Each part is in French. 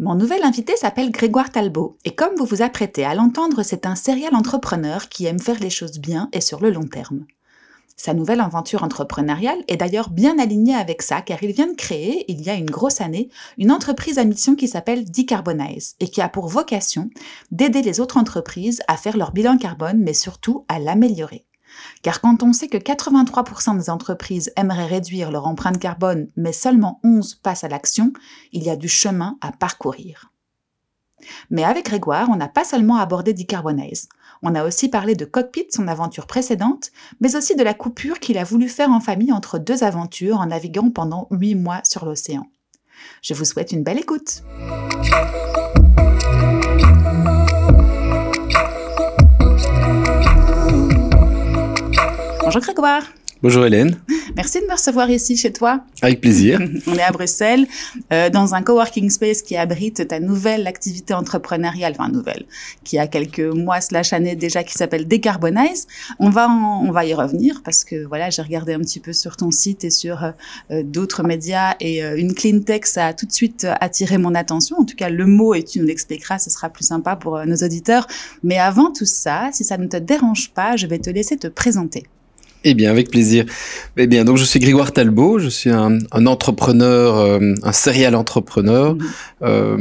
Mon nouvel invité s'appelle Grégoire Talbot, et comme vous vous apprêtez à l'entendre, c'est un serial entrepreneur qui aime faire les choses bien et sur le long terme. Sa nouvelle aventure entrepreneuriale est d'ailleurs bien alignée avec ça, car il vient de créer, il y a une grosse année, une entreprise à mission qui s'appelle Decarbonize, et qui a pour vocation d'aider les autres entreprises à faire leur bilan carbone, mais surtout à l'améliorer. Car quand on sait que 83% des entreprises aimeraient réduire leur empreinte carbone, mais seulement 11 passent à l'action, il y a du chemin à parcourir. Mais avec Grégoire, on n'a pas seulement abordé Decarbonize. On a aussi parlé de Cockpit, son aventure précédente, mais aussi de la coupure qu'il a voulu faire en famille entre deux aventures en naviguant pendant 8 mois sur l'océan. Je vous souhaite une belle écoute. Bonjour Grégoire. Bonjour Hélène. Merci de me recevoir ici chez toi. Avec plaisir. On est à Bruxelles, euh, dans un coworking space qui abrite ta nouvelle activité entrepreneuriale, enfin nouvelle, qui a quelques mois slash années déjà, qui s'appelle Decarbonize. On va, on va y revenir parce que voilà, j'ai regardé un petit peu sur ton site et sur euh, euh, d'autres médias et une clean tech, ça a tout de suite attiré mon attention. En tout cas, le mot, et tu nous l'expliqueras, ce sera plus sympa pour nos auditeurs. Mais avant tout ça, si ça ne te dérange pas, je vais te laisser te présenter. Eh bien, avec plaisir. Eh bien, donc je suis Grégoire Talbot, je suis un, entrepreneur, euh, un serial entrepreneur. Mhm. Euh,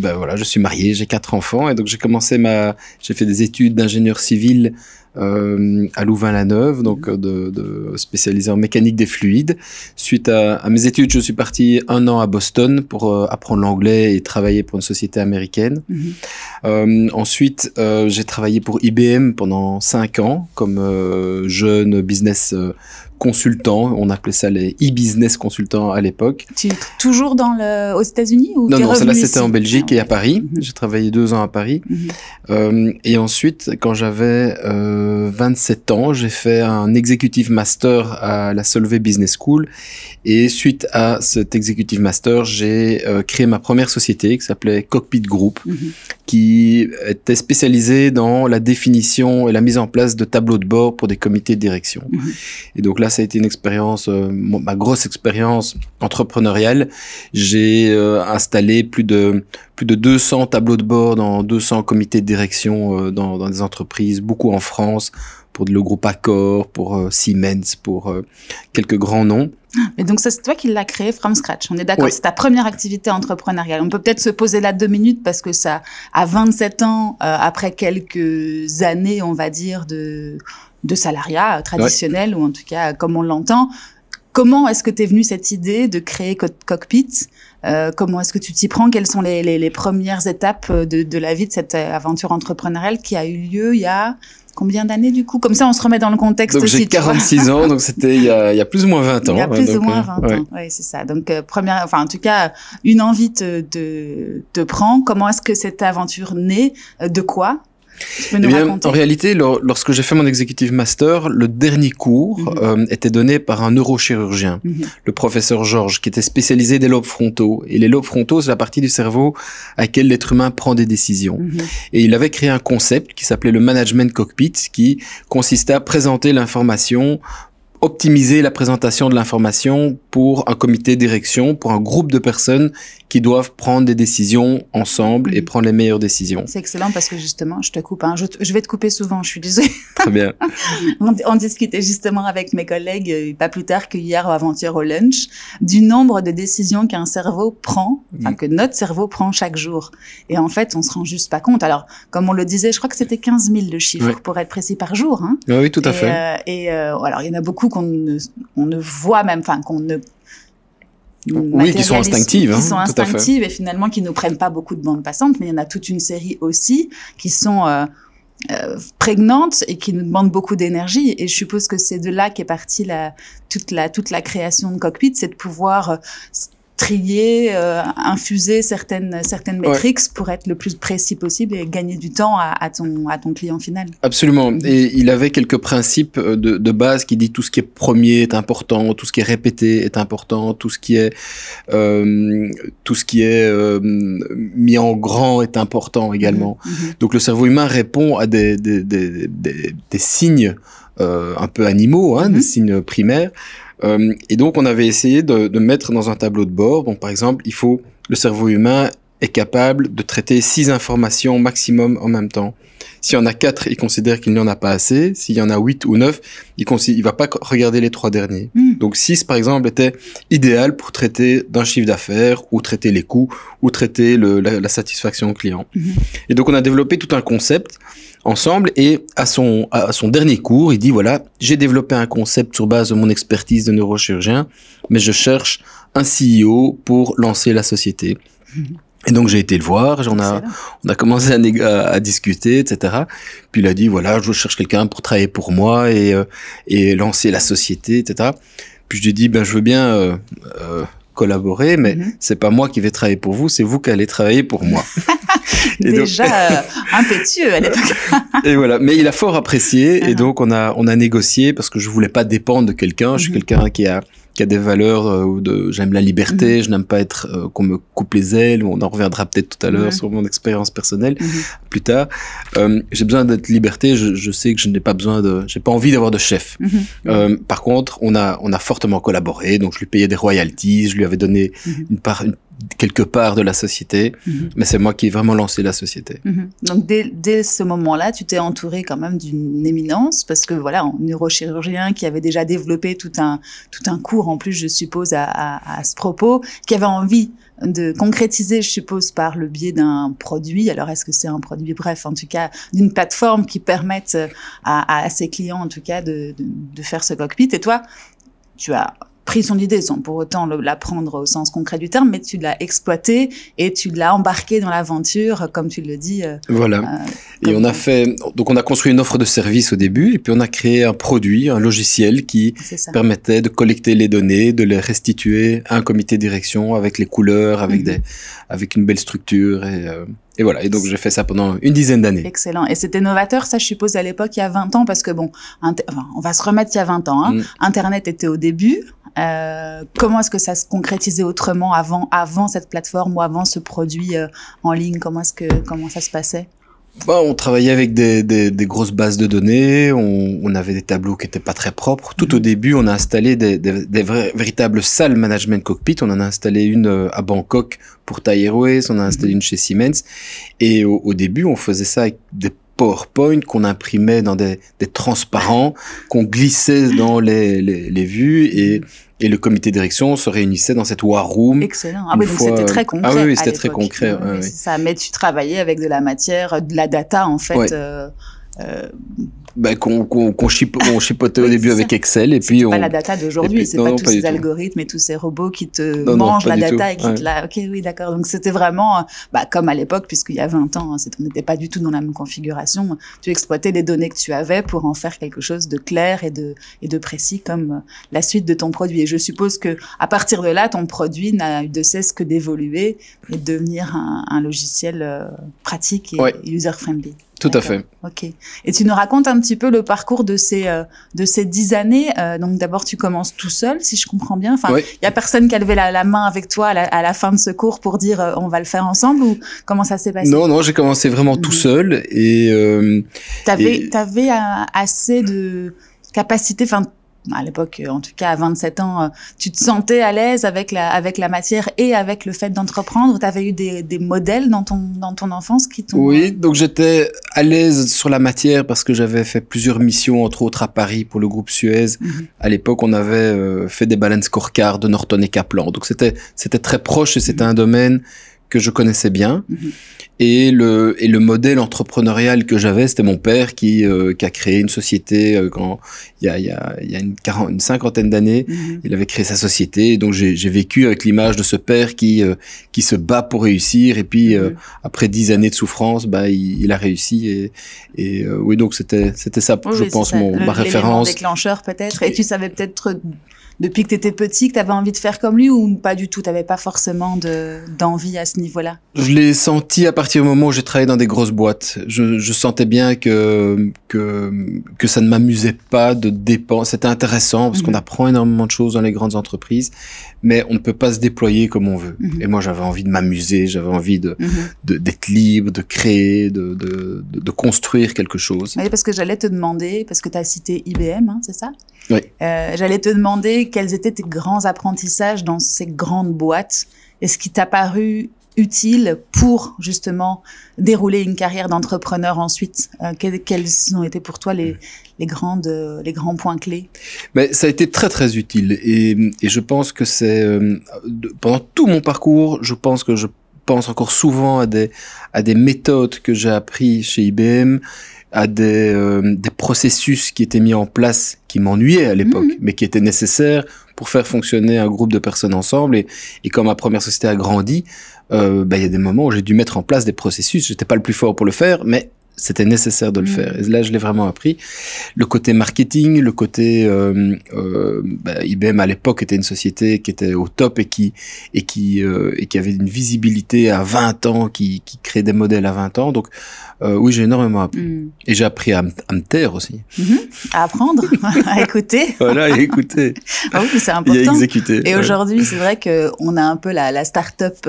ben voilà, je suis marié, j'ai quatre enfants et donc j'ai commencé ma, j'ai fait des études d'ingénieur civil euh, à Louvain-la-Neuve, donc mhm. de, de, spécialisé en mécanique des fluides. Suite à, à, mes études, je suis parti un an à Boston pour euh, apprendre l'anglais et travailler pour une société américaine. Mhm. Euh, ensuite, euh, j'ai travaillé pour IBM pendant cinq ans comme euh, jeune business consultants, on appelait ça les e-business consultants à l'époque. Tu es toujours dans le, aux États-Unis ou Non, non, c'était en Belgique ah, et à Paris. Mhm. J'ai travaillé deux ans à Paris. Mhm. euh, et ensuite, quand j'avais euh, 27 ans, j'ai fait un executive master à la Solvay Business School. Et suite à cet executive master, j'ai euh, créé ma première société qui s'appelait Cockpit Group, mhm. qui était spécialisée dans la définition et la mise en place de tableaux de bord pour des comités de direction. Et donc là, ça a été une expérience, euh, ma grosse expérience entrepreneuriale. J'ai euh, installé plus de plus de 200 tableaux de bord dans 200 comités de direction euh, dans, dans, des entreprises, beaucoup en France, pour le groupe Accor, pour Siemens, pour quelques grands noms. Mais donc c'est toi qui l'as créé from scratch. On est d'accord, c'est ta première activité entrepreneuriale. On peut peut-être se poser là deux minutes parce que ça, à 27 ans, après quelques années, on va dire de de salariat traditionnel, ou en tout cas comme on l'entend. Comment est-ce que tu es venu cette idée de créer Cockpit euh, Comment est-ce que tu t'y prends? Quelles sont les, les, les, premières étapes de, de la vie de cette aventure entrepreneuriale qui a eu lieu il y a combien d'années du coup? Comme ça, on se remet dans le contexte donc, J'ai 46 ans, donc c'était il, y a, il y a plus ou moins 20 ans. Il y a plus ou moins 20 euh, ans, oui, c'est ça. Donc, euh, première, enfin, en tout cas, une envie te, te, te prend. Comment est-ce que cette aventure naît? De quoi? Eh bien, en réalité, lorsque j'ai fait mon executive master, le dernier cours mhm. euh, était donné par un neurochirurgien, mhm. le professeur Georges, qui était spécialisé des lobes frontaux. Et les lobes frontaux, c'est la partie du cerveau à laquelle l'être humain prend des décisions. Mhm. Et il avait créé un concept qui s'appelait le management cockpit, qui consistait à présenter l'information optimiser la présentation de l'information pour un comité de direction, pour un groupe de personnes qui doivent prendre des décisions ensemble et prendre les meilleures décisions. C'est excellent parce que justement, je te coupe, hein, je, vais te couper souvent, je suis désolée. Très bien. on, discutait justement avec mes collègues, euh, pas plus tard que hier ou avant-hier au lunch, du nombre de décisions qu'un cerveau prend, enfin que notre cerveau prend chaque jour. Et en fait, on se rend juste pas compte. Alors, comme on le disait, je crois que c'était 15 000 de chiffres pour être précis par jour. Hein. Oui, tout à fait. Euh, et euh, alors, il y en a beaucoup qu'on ne, on ne voit même, enfin qu'on ne oui, qui sont instinctives. Qui sont instinctives et finalement qui ne prennent pas beaucoup de bandes passantes, mais il y en a toute une série aussi qui sont euh, euh, prégnantes et qui nous demandent beaucoup d'énergie. Et je suppose que c'est de là qu'est partie la, toute, la, toute la création de Cockpit, c'est de pouvoir euh, trier, euh, infuser certaines certaines métriques pour être le plus précis possible et gagner du temps à, à, ton à ton client final. Absolument. Et il avait quelques principes de, de base qui dit tout ce qui est premier est important, tout ce qui est répété est important, tout ce qui est euh, tout ce qui est euh, mis en grand est important également. Mhm, mhm. Donc le cerveau humain répond à des des des, des, des signes euh, un peu animaux, hein, des mhm. signes primaires. Euh, et donc, on avait essayé de, de, mettre dans un tableau de bord. Donc, par exemple, il faut le cerveau humain est capable de traiter six informations maximum en même temps. S'il y en a quatre, il considère qu'il n'y en a pas assez. S'il y en a huit ou neuf, il ne va pas regarder les trois derniers. Hmm. Donc six, par exemple, était idéal pour traiter d'un chiffre d'affaires ou traiter les coûts ou traiter le, la, satisfaction client. Hmm. Et donc on a développé tout un concept ensemble et à son, à son dernier cours, il dit voilà, j'ai développé un concept sur base de mon expertise de neurochirurgien, mais je cherche un CEO pour lancer la société. Hmm. Et donc j'ai été le voir, on a, on a commencé à, à, discuter, etc. Puis il a dit voilà, je cherche quelqu'un pour travailler pour moi et, euh, et lancer la société, etc. Puis je lui ai dit ben je veux bien euh, euh, collaborer, mais mm-hmm. c'est pas moi qui vais travailler pour vous, c'est vous qui allez travailler pour moi. Déjà impétueux à l'époque. et voilà, mais il a fort apprécié et uh-huh. donc on a on a négocié parce que je voulais pas dépendre de quelqu'un. Je suis mm-hmm. quelqu'un qui a qui a des valeurs euh, de j'aime la liberté, mhm. je n'aime pas être euh, qu'on me coupe les ailes. On en reviendra peut-être tout à l'heure sur mon expérience personnelle mhm. plus tard. Euh, j'ai besoin d'être liberté. Je, je, sais que je n'ai pas besoin de, j'ai pas envie d'avoir de chef. Mhm. Euh, par contre, on a on a fortement collaboré. Donc je lui payais des royalties, je lui avais donné une part une quelque part de la société, mhm. mais c'est moi qui ai vraiment lancé la société. Mhm. Donc dès, dès ce moment-là, tu t'es entouré quand même d'une éminence, parce que voilà, un neurochirurgien qui avait déjà développé tout un, tout un cours en plus, je suppose, à, à, à ce propos, qui avait envie de concrétiser, je suppose, par le biais d'un produit. Alors, est-ce que c'est un produit? Bref, en tout cas, d'une plateforme qui permette à, à, ses clients, en tout cas, de, de, de faire ce cockpit. Et toi, tu as pris son idée sans pour autant la prendre au sens concret du terme, mais tu l'as exploité et tu l'as embarqué dans l'aventure, comme tu le dis. Euh, voilà. Euh, et on a fait, donc on a construit une offre de service au début, et puis on a créé un produit, un logiciel qui permettait de collecter les données, de les restituer à un comité de direction avec les couleurs, avec mhm. des, avec une belle structure et euh, et voilà, et donc j'ai fait ça pendant une dizaine d'années. Excellent. Et c'était novateur, ça je suppose à l'époque, il y a 20 ans, parce que bon, enfin, on va se remettre il y a 20 ans. Hein. Mm. Internet était au début. Euh, comment est-ce que ça se concrétisait autrement avant, avant cette plateforme ou avant ce produit euh, en ligne? Comment est-ce que comment ça se passait? Bah, on travaillait avec des, des, des, grosses bases de données, on, on avait des tableaux qui étaient pas très propres. Tout au mhm. début, on a installé des, des, des véritables salles management cockpit. On en a installé une euh, à Bangkok pour Thai Airways, on a installé mhm. une chez Siemens. Et au, au, début, on faisait ça avec des PowerPoint qu'on imprimait dans des, des transparents, qu'on glissait dans les, les, les vues et et le comité de direction se réunissait dans cette war room. Excellent. Ah oui, donc c'était très concret. Ah oui, c'était très concret. Ça, mais tu travaillais avec de la matière, de la data en fait. Euh, euh, bah, qu'on qu chipotait au début avec Excel et puis on. pas la data d'aujourd'hui, c'est pas tous ces algorithmes et tous ces robots qui te mangent la data et qui te la. Ok, oui, d'accord. Donc c'était vraiment, bah, comme à l'époque, puisqu'il y a 20 ans, hein, on n'était pas du tout dans la même configuration. Tu exploitais les données que tu avais pour en faire quelque chose de clair et de et de précis comme la suite de ton produit. Et je suppose que à partir de là, ton produit n'a eu de cesse que d'évoluer et de devenir un, un logiciel euh, pratique et user friendly. Tout à fait. Ok. Et tu nous racontes un petit peu le parcours de ces euh, de ces dix années. Euh, donc d'abord tu commences tout seul, si je comprends bien. Enfin, il y a personne qui a levé la, main avec toi à la, à la, fin de ce cours pour dire euh, on va le faire ensemble ou comment ça s'est passé? Non, non, j'ai commencé vraiment tout mhm. seul et. Euh, t'avais t'avais assez de capacité, enfin à l'époque, en tout cas à 27 ans, euh, tu te sentais à l'aise avec la, avec la matière et avec le fait d'entreprendre? Tu avais eu des, des, modèles dans ton, dans ton enfance qui t'ont... Oui, euh, donc j'étais à l'aise sur la matière parce que j'avais fait plusieurs missions, entre autres à Paris pour le groupe Suez. Mhm. À l'époque, on avait euh, fait des balance scorecards de Norton et Kaplan. Donc c'était, c'était très proche et c'était mhm. un domaine que je connaissais bien. Mhm. Et le, et le modèle entrepreneurial que j'avais, c'était mon père qui, euh, qui a créé une société euh, quand, il y a, il y a, il y a une, une cinquantaine d'années. Mhm. Il avait créé sa société. Et donc j'ai vécu avec l'image de ce père qui, euh, qui se bat pour réussir. Et puis mhm. après dix années de souffrance, bah, il, il a réussi. Et, et oui, donc c'était c'était ça, je pense, mon, ma référence. déclencheur peut-être. Et tu savais peut-être depuis que tu étais petit que tu avais envie de faire comme lui ou pas du tout? Tu n'avais pas forcément d'envie à ce niveau-là? Je l'ai senti à partir du moment où j'ai travaillé dans des grosses boîtes. Je, je sentais bien que, que, que ça ne m'amusait pas de dépenser. C'était intéressant parce qu'on mhm. apprend énormément de choses dans les grandes entreprises, mais on ne peut pas se déployer comme on veut. Mhm. Et moi, j'avais envie de m'amuser, j'avais envie de mhm. d'être libre, de créer, de, de, de, construire quelque chose. Oui, parce que j'allais te demander, parce que tu as cité IBM, hein, c'est ça? Oui. Euh, j'allais te demander quels étaient tes grands apprentissages dans ces grandes boîtes. Et ce qui t'a paru utile pour justement dérouler une carrière d'entrepreneur ensuite? Euh, quels, ont été pour toi les, les, grandes, euh, les grands points clés? Mais Ça a été très très utile et, et je pense que c'est euh, pendant tout mon parcours, je pense que je pense encore souvent à des, à des méthodes que j'ai appris chez IBM à des, euh, des processus qui étaient mis en place qui m'ennuyaient à l'époque, mhm. mais qui étaient nécessaires pour faire fonctionner un groupe de personnes ensemble. Et, et comme ma première société a grandi, euh, bah, il y a des moments où j'ai dû mettre en place des processus. J'étais pas le plus fort pour le faire, mais c'était nécessaire de le mm. faire. Et là, je l'ai vraiment appris. Le côté marketing, le côté euh, euh, bah, IBM à l'époque était une société qui était au top et qui et qui euh, et qui avait une visibilité à 20 ans, qui qui créait des modèles à 20 ans. Donc oui, j'ai énormément appris. Mm. Et j'ai appris à, me taire aussi. Mm-hmm. À apprendre, à écouter. voilà, à écouter. ah oui, c'est important. Et à exécuter. Et aujourd'hui, c'est vrai que on a un peu la, la start-up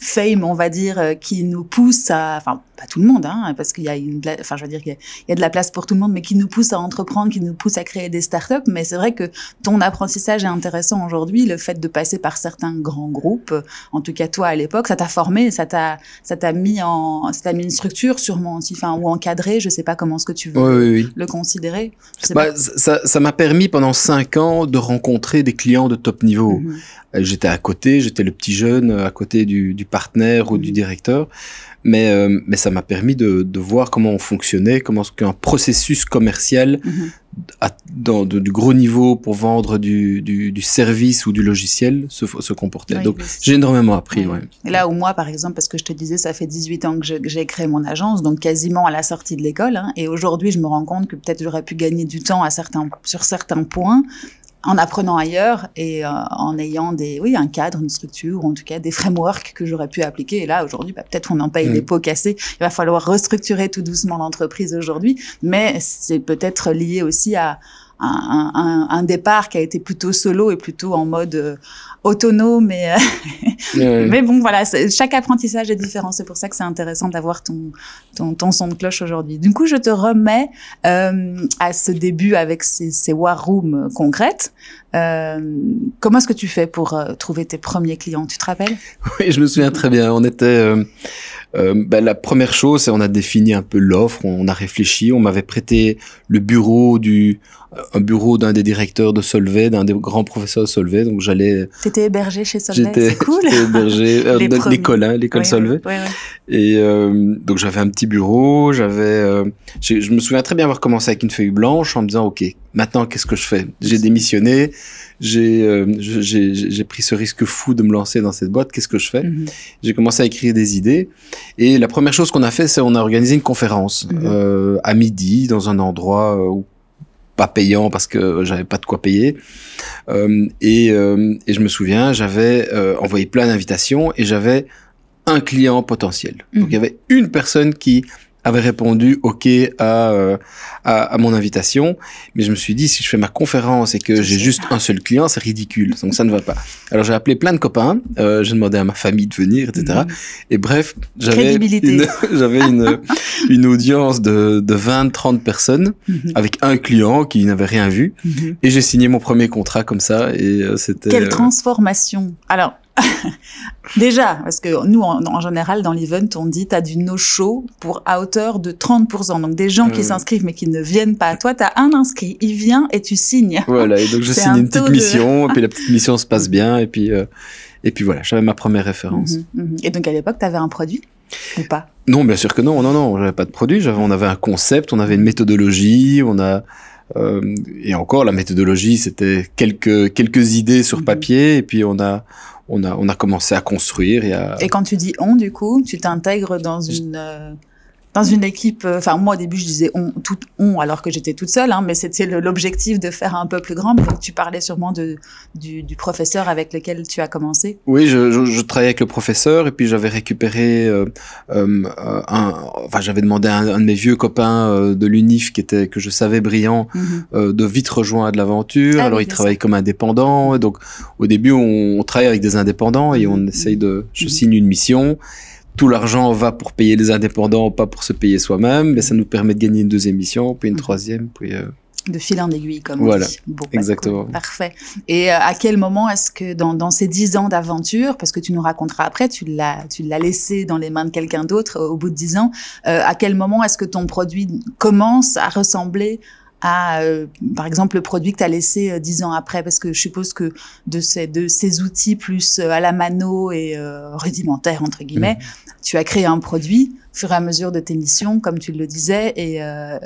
fame, on va dire, qui nous pousse à, enfin, pas tout le monde, hein, parce qu'il y a une, enfin, je veux dire qu'il y, a de la place pour tout le monde, mais qui nous pousse à entreprendre, qui nous pousse à créer des startups. Mais c'est vrai que ton apprentissage est intéressant aujourd'hui, le fait de passer par certains grands groupes, en tout cas toi à l'époque, ça t'a formé, ça t'a, ça t'a mis en, ça t'a mis une structure sûrement aussi, enfin, ou encadré, je sais pas comment ce que tu veux le considérer. Bah, ça, ça m'a permis pendant cinq ans de rencontrer des clients de top niveau. Mhm. Euh, j'étais à côté, j'étais le petit jeune à côté du, du partenaire ou du mhm. directeur, mais, euh, mais ça m'a permis de, de, voir comment on fonctionnait, comment qu'un processus commercial mhm. à, dans du gros niveau pour vendre du, du, du, service ou du logiciel se, se comportait. Donc j'ai énormément appris. Ouais. Et là où moi, par exemple, parce que je te disais, ça fait 18 ans que j'ai créé mon agence, donc quasiment à la sortie de l'école, hein, et aujourd'hui je me rends compte que peut-être j'aurais pu gagner du temps à certains, sur certains points en apprenant ailleurs et euh, en ayant des, oui, un cadre, une structure, ou en tout cas des frameworks que j'aurais pu appliquer. Et là, aujourd'hui, bah, peut-être on en paye les mm. pots cassés. Il va falloir restructurer tout doucement l'entreprise aujourd'hui, mais c'est peut-être lié aussi à un, un, un, départ qui a été plutôt solo et plutôt en mode euh, autonome. Mais, euh, mais bon, voilà, chaque apprentissage est différent. C'est pour ça que c'est intéressant d'avoir ton, ton, ton, son de cloche aujourd'hui. Du coup, je te remets euh, à ce début avec ces, ces war rooms concrètes. Euh, comment est-ce que tu fais pour euh, trouver tes premiers clients? Tu te rappelles? Oui, je me souviens très bien. On était euh, ben, la première chose, c'est on a défini un peu l'offre, on a réfléchi, on m'avait prêté le bureau du un bureau d'un des directeurs de Solvay, d'un des grands professeurs de Solvay, donc j'allais. T'étais hébergé chez Solvay, J'étais cool. hébergé euh, l'école, hein, l'école Solvay. Et euh, donc j'avais un petit bureau, j'avais, euh, je me souviens très bien avoir commencé avec une feuille blanche en me disant ok, maintenant qu'est-ce que je fais? J'ai démissionné, j'ai euh, j'ai pris ce risque fou de me lancer dans cette boîte, qu'est-ce que je fais mhm. J'ai commencé à écrire des idées et la première chose qu'on a fait, c'est on a organisé une conférence mhm. euh, à midi dans un endroit euh, où pas payant parce que j'avais pas de quoi payer. Euh, et, euh, et, je me souviens, j'avais euh, envoyé plein d'invitations et j'avais un client potentiel. Donc il y mhm. avait une personne qui avait répondu OK à, euh, à, à, mon invitation, mais je me suis dit si je fais ma conférence et que j'ai juste un seul client, c'est ridicule, donc ça ne va pas. Alors j'ai appelé plein de copains, euh, j'ai demandé à ma famille de venir, etc. Mhm. Et bref, j'avais une, j'avais une, une audience de, de 20-30 personnes mhm. avec un client qui n'avait rien vu, mhm. et j'ai signé mon premier contrat comme ça, et euh, c'était... Quelle euh, transformation Alors, Déjà, parce que nous, en, général, dans l'event, on dit tu as du no-show pour à hauteur de 30%. Donc, des gens qui s'inscrivent mais qui ne viennent pas. Toi, tu as un inscrit, il vient et tu signes. Voilà, et donc je signe une petite mission, et puis la petite mission se passe bien, et puis, euh, et puis voilà, j'avais ma première référence. Mhm, mhm. Et donc, à l'époque, tu avais un produit ou pas? Non, bien sûr que non. Non, non, j'avais pas de produit. J'avais, on avait un concept, on avait une méthodologie, on a... Euh, et encore, la méthodologie, c'était quelques quelques idées sur mhm. papier, et puis on a on a, on a commencé à construire. Et, et quand tu dis on, du coup, tu t'intègres dans une, euh, dans une équipe. Euh, enfin, moi au début je disais on, tout on alors que j'étais toute seule, hein, mais c'était l'objectif de faire un peu plus grand. Donc tu parlais sûrement de du, du, professeur avec lequel tu as commencé. Oui, je, je, je travaillais avec le professeur et puis j'avais récupéré euh, euh, un. Enfin, j'avais demandé à un, de mes vieux copains euh, de l'UNIF qui était que je savais brillant mhm. de vite rejoindre l'aventure. Ah alors il travaille comme indépendant. Donc au début on, on, travaille avec des indépendants et on mhm. essaye de. Je mhm. signe une mission tout l'argent va pour payer les indépendants, pas pour se payer soi-même, mais ça nous permet de gagner une deuxième mission, puis une mhm. troisième, puis... Euh... De fil en aiguille, comme voilà, on dit. Bon, bah, exactement. Parfait. Et euh, à quel moment est-ce que dans, dans, ces dix ans d'aventure, parce que tu nous raconteras après, tu l'as, tu l'as laissé dans les mains de quelqu'un d'autre au bout de dix ans, euh, à quel moment est-ce que ton produit commence à ressembler à, euh, par exemple, le produit que tu as laissé euh, dix ans après Parce que je suppose que de ces, de ces outils plus euh, à la mano et rudimentaires, entre guillemets, mmh. tu as créé un produit au fur et à mesure de tes missions, comme tu le disais. Et là,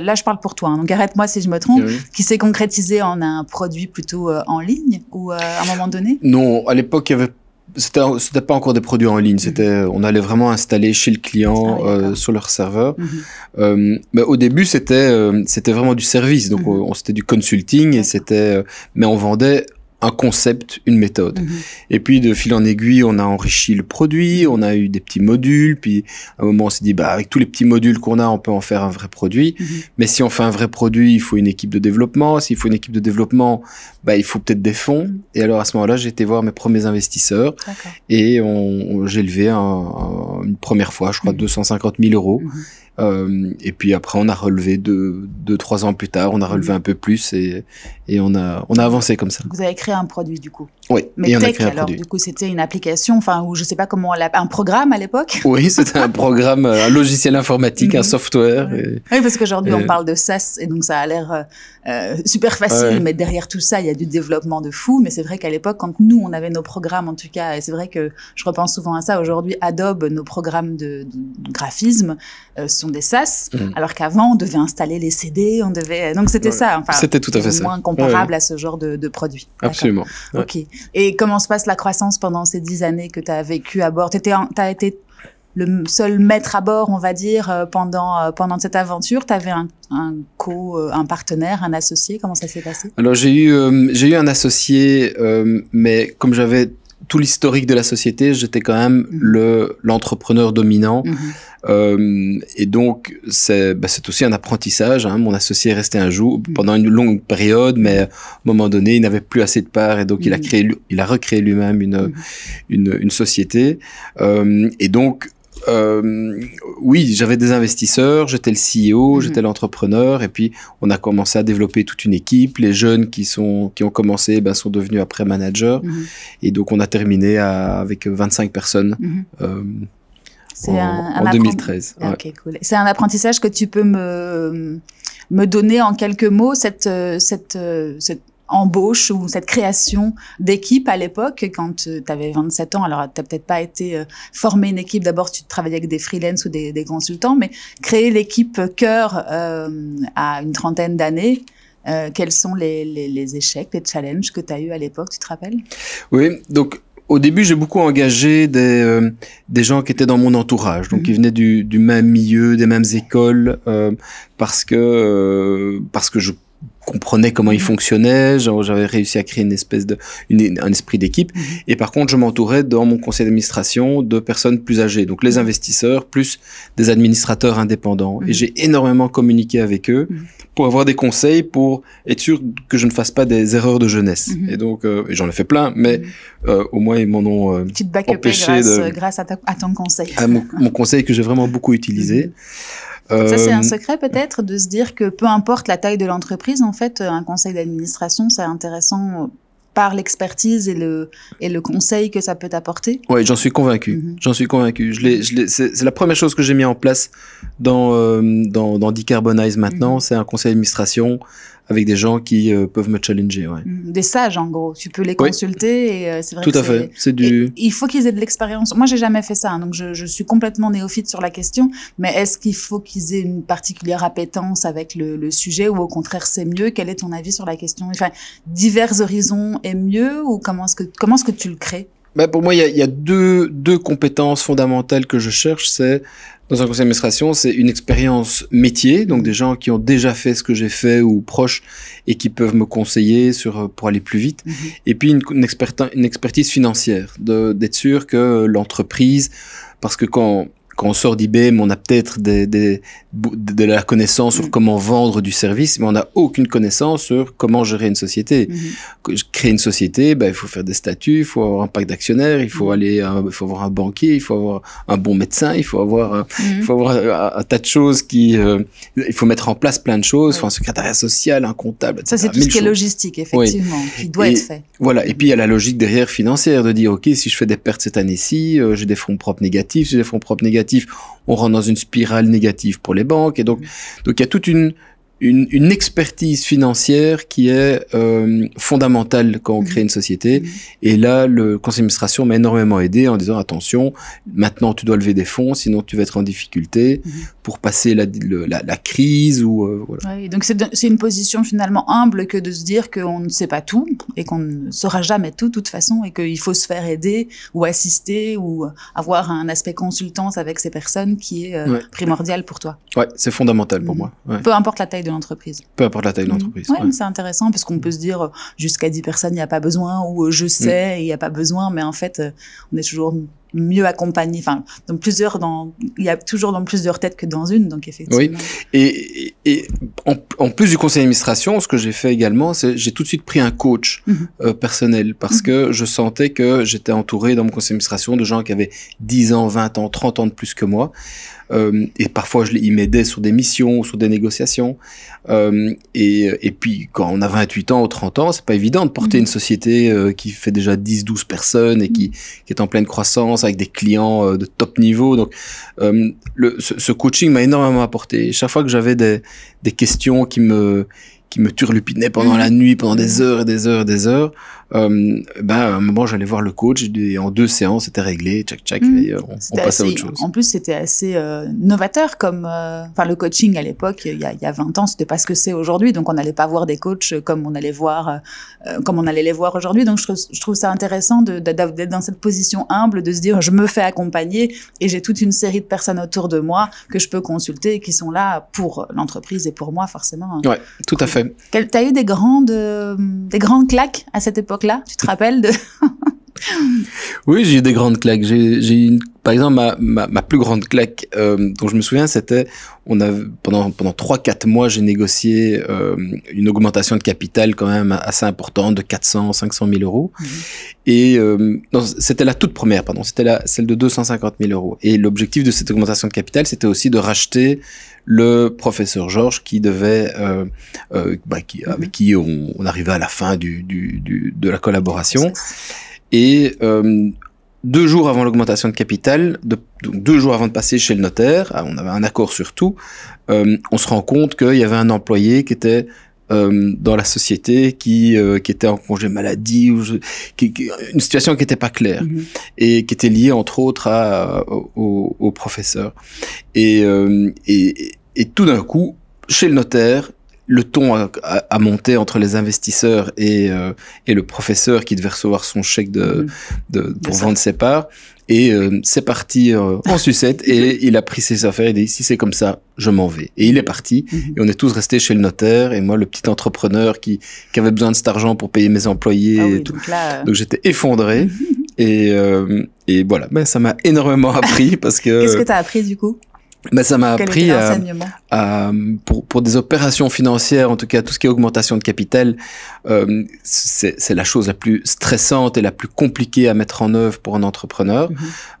là, je parle pour toi, hein, donc arrête-moi si je me trompe, qui s'est concrétisé en un produit plutôt en ligne ou à un moment donné? Non, à l'époque, il y avait c'était c'était pas encore des produits en ligne c'était mhm. on allait vraiment installer chez le client ah euh, sur leur serveur mhm. euh, mais au début c'était euh, c'était vraiment du service donc mhm. on, c'était du consulting et c'était euh, mais on vendait un concept, une méthode. Mhm. Et puis de fil en aiguille, on a enrichi le produit, on a eu des petits modules, puis à un moment on s'est dit bah avec tous les petits modules qu'on a, on peut en faire un vrai produit. Mhm. Mais si on fait un vrai produit, il faut une équipe de développement. S'il faut une équipe de développement, bah il faut peut-être des fonds. Et alors à ce moment-là, j'ai été voir mes premiers investisseurs et on, j'ai levé une première fois, je crois, 250 mhm. 000 euros. Euh, et puis après, on a relevé deux, deux, trois ans plus tard, on a relevé un peu plus et, et on a, on a avancé comme ça. Vous avez créé un produit du coup. Oui. Mais et on a créé alors, du coup, c'était une application, enfin, ou je sais pas comment on un programme à l'époque. Oui, c'était un programme, un logiciel informatique, un mhm. software. Oui, parce qu'aujourd'hui, on parle de SaaS et donc ça a l'air euh, euh, super facile, mais derrière tout ça, il y a du développement de fou. Mais c'est vrai qu'à l'époque, quand nous, on avait nos programmes, en tout cas, et c'est vrai que je repense souvent à ça. Aujourd'hui, Adobe, nos programmes de, de graphisme euh, sont des SaaS, mm. alors qu'avant, on devait installer les CD, on devait. Donc c'était ça. Enfin, c'était tout à fait ça. Moins comparable à ce genre de, de produit. Absolument. Ok. Et comment se passe la croissance pendant ces dix années que tu as vécu à bord? Tu as été le seul maître à bord, on va dire, euh, pendant euh, pendant cette aventure? Tu avais un, co, euh, un partenaire, un associé? Comment ça s'est passé? Alors j'ai eu j'ai eu un associé, mais comme j'avais tout l'historique de la société, j'étais quand même mhm. le l'entrepreneur dominant. Mhm. Euh, et donc, c'est bah, aussi un apprentissage. Hein. Mon associé est resté un jour mhm. pendant une longue période, mais à un moment donné, il n'avait plus assez de parts et donc il a créé, il a recréé lui-même une, une, une, société. Euh, et donc, euh, oui, j'avais des investisseurs, j'étais le CEO, mhm. j'étais l'entrepreneur, et puis on a commencé à développer toute une équipe. Les jeunes qui sont qui ont commencé ben, sont devenus après managers, mhm. et donc on a terminé à, avec 25 personnes. Mhm. Euh, en, un, en 2013. Ok, cool. C'est un apprentissage que tu peux me me donner en quelques mots cette cette cette embauche ou cette création d'équipe à l'époque quand tu avais 27 ans Alors, tu n'as peut-être pas été euh, formé une équipe. D'abord, tu travaillais avec des freelances ou des, des consultants, mais créer l'équipe cœur euh, à une trentaine d'années, euh, quels sont les, les, les, échecs, les challenges que tu as eu à l'époque, tu te rappelles? Oui, donc au début, j'ai beaucoup engagé des, euh, des gens qui étaient dans mon entourage, donc mmh. qui venaient du, du même milieu, des mêmes écoles, euh, parce que parce que je comprenais comment il mhm. fonctionnait, j'avais réussi à créer une espèce de une, un esprit d'équipe. Mhm. et par contre je m'entourais dans mon conseil d'administration de personnes plus âgées donc les mhm. investisseurs plus des administrateurs indépendants. Et j'ai énormément communiqué avec eux pour avoir des conseils pour être sûr que je ne fasse pas des erreurs de jeunesse. Et donc euh, j'en ai fait plein mais euh, au moins ils m'en ont euh, empêché grâce, de, grâce à, à, ton conseil. à mon, mon, conseil que j'ai vraiment beaucoup utilisé ça, c'est un euh, secret peut-être de se dire que peu importe la taille de l'entreprise, en fait, un conseil d'administration, c'est intéressant par l'expertise et le, et le conseil que ça peut apporter Oui, j'en suis convaincu. Mhm. J'en suis convaincu. Je je c'est la première chose que j'ai mis en place dans, euh, dans, dans Decarbonize maintenant. Mhm. C'est un conseil d'administration avec des gens qui euh, peuvent me challenger. Ouais. Mm, des sages, en gros. Tu peux les consulter et euh, c'est vrai. Tout à fait. C'est du. il faut qu'ils aient de l'expérience. Moi, j'ai jamais fait ça, hein, donc je, je, suis complètement néophyte sur la question. Mais est-ce qu'il faut qu'ils aient une particulière appétence avec le, le sujet ou au contraire c'est mieux? Quel est ton avis sur la question? Enfin, divers horizons est mieux ou comment est-ce que comment est-ce que tu le crées? Bah pour moi, il y a, y a deux, deux compétences fondamentales que je cherche. C'est Dans un conseil d'administration, c'est une expérience métier, donc des gens qui ont déjà fait ce que j'ai fait ou proches et qui peuvent me conseiller sur pour aller plus vite. Mhm. Et puis une, une, une expertise financière, d'être sûr que l'entreprise, parce que quand quand on sort d'IBM, on a peut-être des, des, de la connaissance sur mm. comment vendre du service, mais on n'a aucune connaissance sur comment gérer une société. Mm-hmm. Créer une société, ben, il faut faire des statuts, il faut avoir un pack d'actionnaires, il faut mm. aller, il faut avoir un banquier, il faut avoir un bon médecin, il faut avoir, mm. il faut avoir un, tas de choses qui, euh, il faut mettre en place plein de choses, faut un secrétariat social, un comptable, etc. Ça, c'est tout ce qui est logistique, effectivement, qui doit être fait. Voilà. Et puis, il y a la logique derrière financière de dire, OK, si je fais des pertes cette année-ci, euh, j'ai des fonds propres négatifs, si j'ai des fonds propres négatifs, on rentre dans une spirale négative pour les banques. Et donc, donc il y a toute une, une, expertise financière qui est euh, fondamentale quand on crée une société. Mm-hmm. Et là, le conseil d'administration m'a énormément aidé en disant attention, maintenant tu dois lever des fonds, sinon tu vas être en difficulté mm-hmm. pour passer la, la, crise ou euh, voilà. donc c'est une position finalement humble que de se dire qu'on ne sait pas tout et qu'on ne saura jamais tout de toute façon et qu'il faut se faire aider ou assister ou avoir un aspect consultance avec ces personnes qui est euh, primordial pour toi. Ouais, c'est fondamental pour moi. Peu importe la taille de l'entreprise. Peu importe la taille de mmh. l'entreprise. Ouais, c'est intéressant parce qu'on peut se dire euh, jusqu'à 10 personnes, il n'y a pas besoin, ou euh, je mmh. sais, il n'y a pas besoin, mais en fait, euh, on est toujours mieux accompagné. Enfin, dans plusieurs, dans, il y a toujours dans plusieurs têtes que dans une, donc effectivement. Oui. Et, et en, plus du conseil d'administration, ce que j'ai fait également, c'est j'ai tout de suite pris un coach mmh. personnel parce que je sentais que j'étais entouré dans mon conseil d'administration de gens qui avaient 10 ans, 20 ans, 30 ans de plus que moi. Euh, et parfois, je, il m'aidait sur des missions sur des négociations. Euh, et, et, puis, quand on a 28 ans ou 30 ans, c'est pas évident de porter mhm. une société euh, qui fait déjà 10, 12 personnes et qui, mhm. qui, est en pleine croissance avec des clients de top niveau. Donc, le, ce, ce, coaching m'a énormément apporté. Chaque fois que j'avais des, des questions qui me qui me turlupinaient pendant mhm. la nuit, pendant des heures et des heures et des heures, euh, ben, à un moment, j'allais voir le coach et en deux séances, c'était réglé, tchac tchac, mmh. et euh, on, on passait à autre chose. En plus, c'était assez euh, novateur comme, euh, enfin, le coaching à l'époque, il y y a 20 ans, c'était pas ce que c'est aujourd'hui. Donc, on n'allait pas voir des coachs comme on allait voir, comme on allait les voir aujourd'hui. Donc, je trouve, je trouve ça intéressant d'être dans cette position humble, de se dire, je me fais accompagner et j'ai toute une série de personnes autour de moi que je peux consulter et qui sont là pour l'entreprise et pour moi, forcément. Ouais, tout à fait. T'as eu des grandes, des grandes claques à cette époque là Tu te rappelles de Oui, j'ai eu des grandes claques. J'ai une, par exemple, ma, ma, ma plus grande claque euh, dont je me souviens, c'était on a pendant pendant trois quatre mois, j'ai négocié euh, une augmentation de capital quand même assez importante de 400 500 000 euros. Mhm. Et euh, c'était la toute première, pardon, c'était la celle de 250 000 euros. Et l'objectif de cette augmentation de capital, c'était aussi de racheter le professeur Georges qui devait, euh, euh, bah, qui, avec mhm. qui on, on, arrivait à la fin du, du, du de la collaboration. Et euh, deux jours avant l'augmentation de capital, de, donc deux jours avant de passer chez le notaire, ah, on avait un accord sur tout, euh, on se rend compte qu'il y avait un employé qui était euh, dans la société qui euh, qui était en congé maladie ou qui, une situation qui n'était pas claire mhm. et qui était liée entre autres à, au, au professeur et, euh, et, et tout d'un coup chez le notaire le ton a, a, monté entre les investisseurs et, euh, et le professeur qui devait recevoir son chèque de, mhm. de pour vendre ses parts. Et euh, c'est parti euh, en sucette et il a pris ses affaires et dit si c'est comme ça, je m'en vais. Et il est parti mhm. et on est tous restés chez le notaire et moi le petit entrepreneur qui, qui avait besoin de cet argent pour payer mes employés. Ah et tout. Donc, donc j'étais effondré et, et voilà, mais ça m'a énormément appris parce que. Qu'est-ce que tu as appris du coup? Ben, ça m'a appris à, à, pour, pour des opérations financières, en tout cas tout ce qui est augmentation de capital, euh, c'est la chose la plus stressante et la plus compliquée à mettre en œuvre pour un entrepreneur. Mm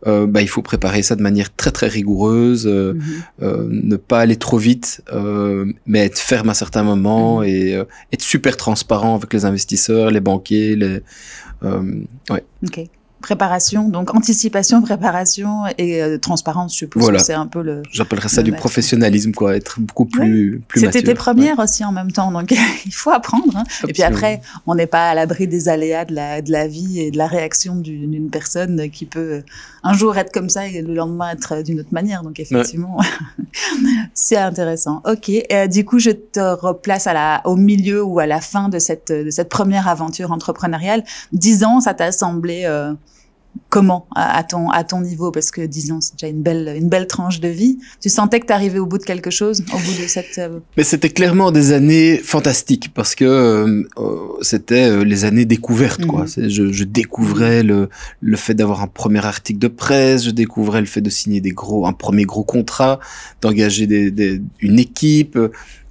euh, ben, il faut préparer ça de manière très très rigoureuse, euh, euh, ne pas aller trop vite, euh, mais être ferme à certains moments mhm. et euh, être super transparent avec les investisseurs, les banquiers, les ouais. Okay préparation, donc anticipation, préparation et euh, transparence, je suppose voilà. c'est un peu le. J'appellerais ça du professionnalisme, quoi, être beaucoup plus, plus C'était tes premières ouais. aussi en même temps, donc il faut apprendre. Hein. Et puis après, on n'est pas à l'abri des aléas de la, de la vie et de la réaction d'une personne qui peut un jour être comme ça et le lendemain être d'une autre manière. Donc effectivement, ouais. c'est intéressant. Ok, et, euh, du coup, je te replace à la, au milieu ou à la fin de cette, de cette première aventure entrepreneuriale. Dix ans, ça t'a semblé euh, comment à, ton à ton niveau? Parce que disons c'est déjà une belle une belle tranche de vie. Tu sentais que tu arrivais au bout de quelque chose au bout de cette euh, mais c'était clairement des années fantastiques parce que euh, euh, c'était les années découvertes quoi. Mhm. je, je, découvrais le le fait d'avoir un premier article de presse je découvrais le fait de signer des gros un premier gros contrat d'engager des, des, une équipe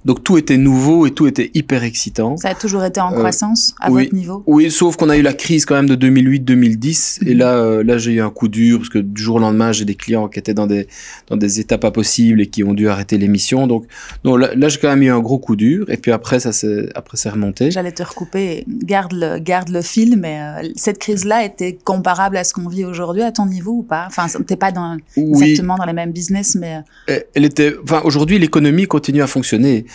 donc tout était nouveau et tout était hyper excitant. Ça a toujours été en euh, croissance à votre niveau? Oui, sauf qu'on a eu la crise quand même de 2008-2010 et mhm. là, euh, là j'ai eu un coup dur parce que du jour au lendemain j'ai des clients qui étaient dans des dans des états pas possibles et qui ont dû arrêter l'émission. Donc, donc là, j'ai quand même eu un gros coup dur et puis après ça s'est remonté. J'allais te recouper, garde le garde le fil, mais euh, cette crise-là était comparable à ce qu'on vit aujourd'hui à ton niveau ou pas? Enfin, t'es pas dans exactement dans les mêmes business, mais elle était. Enfin, aujourd'hui l'économie continue à fonctionner.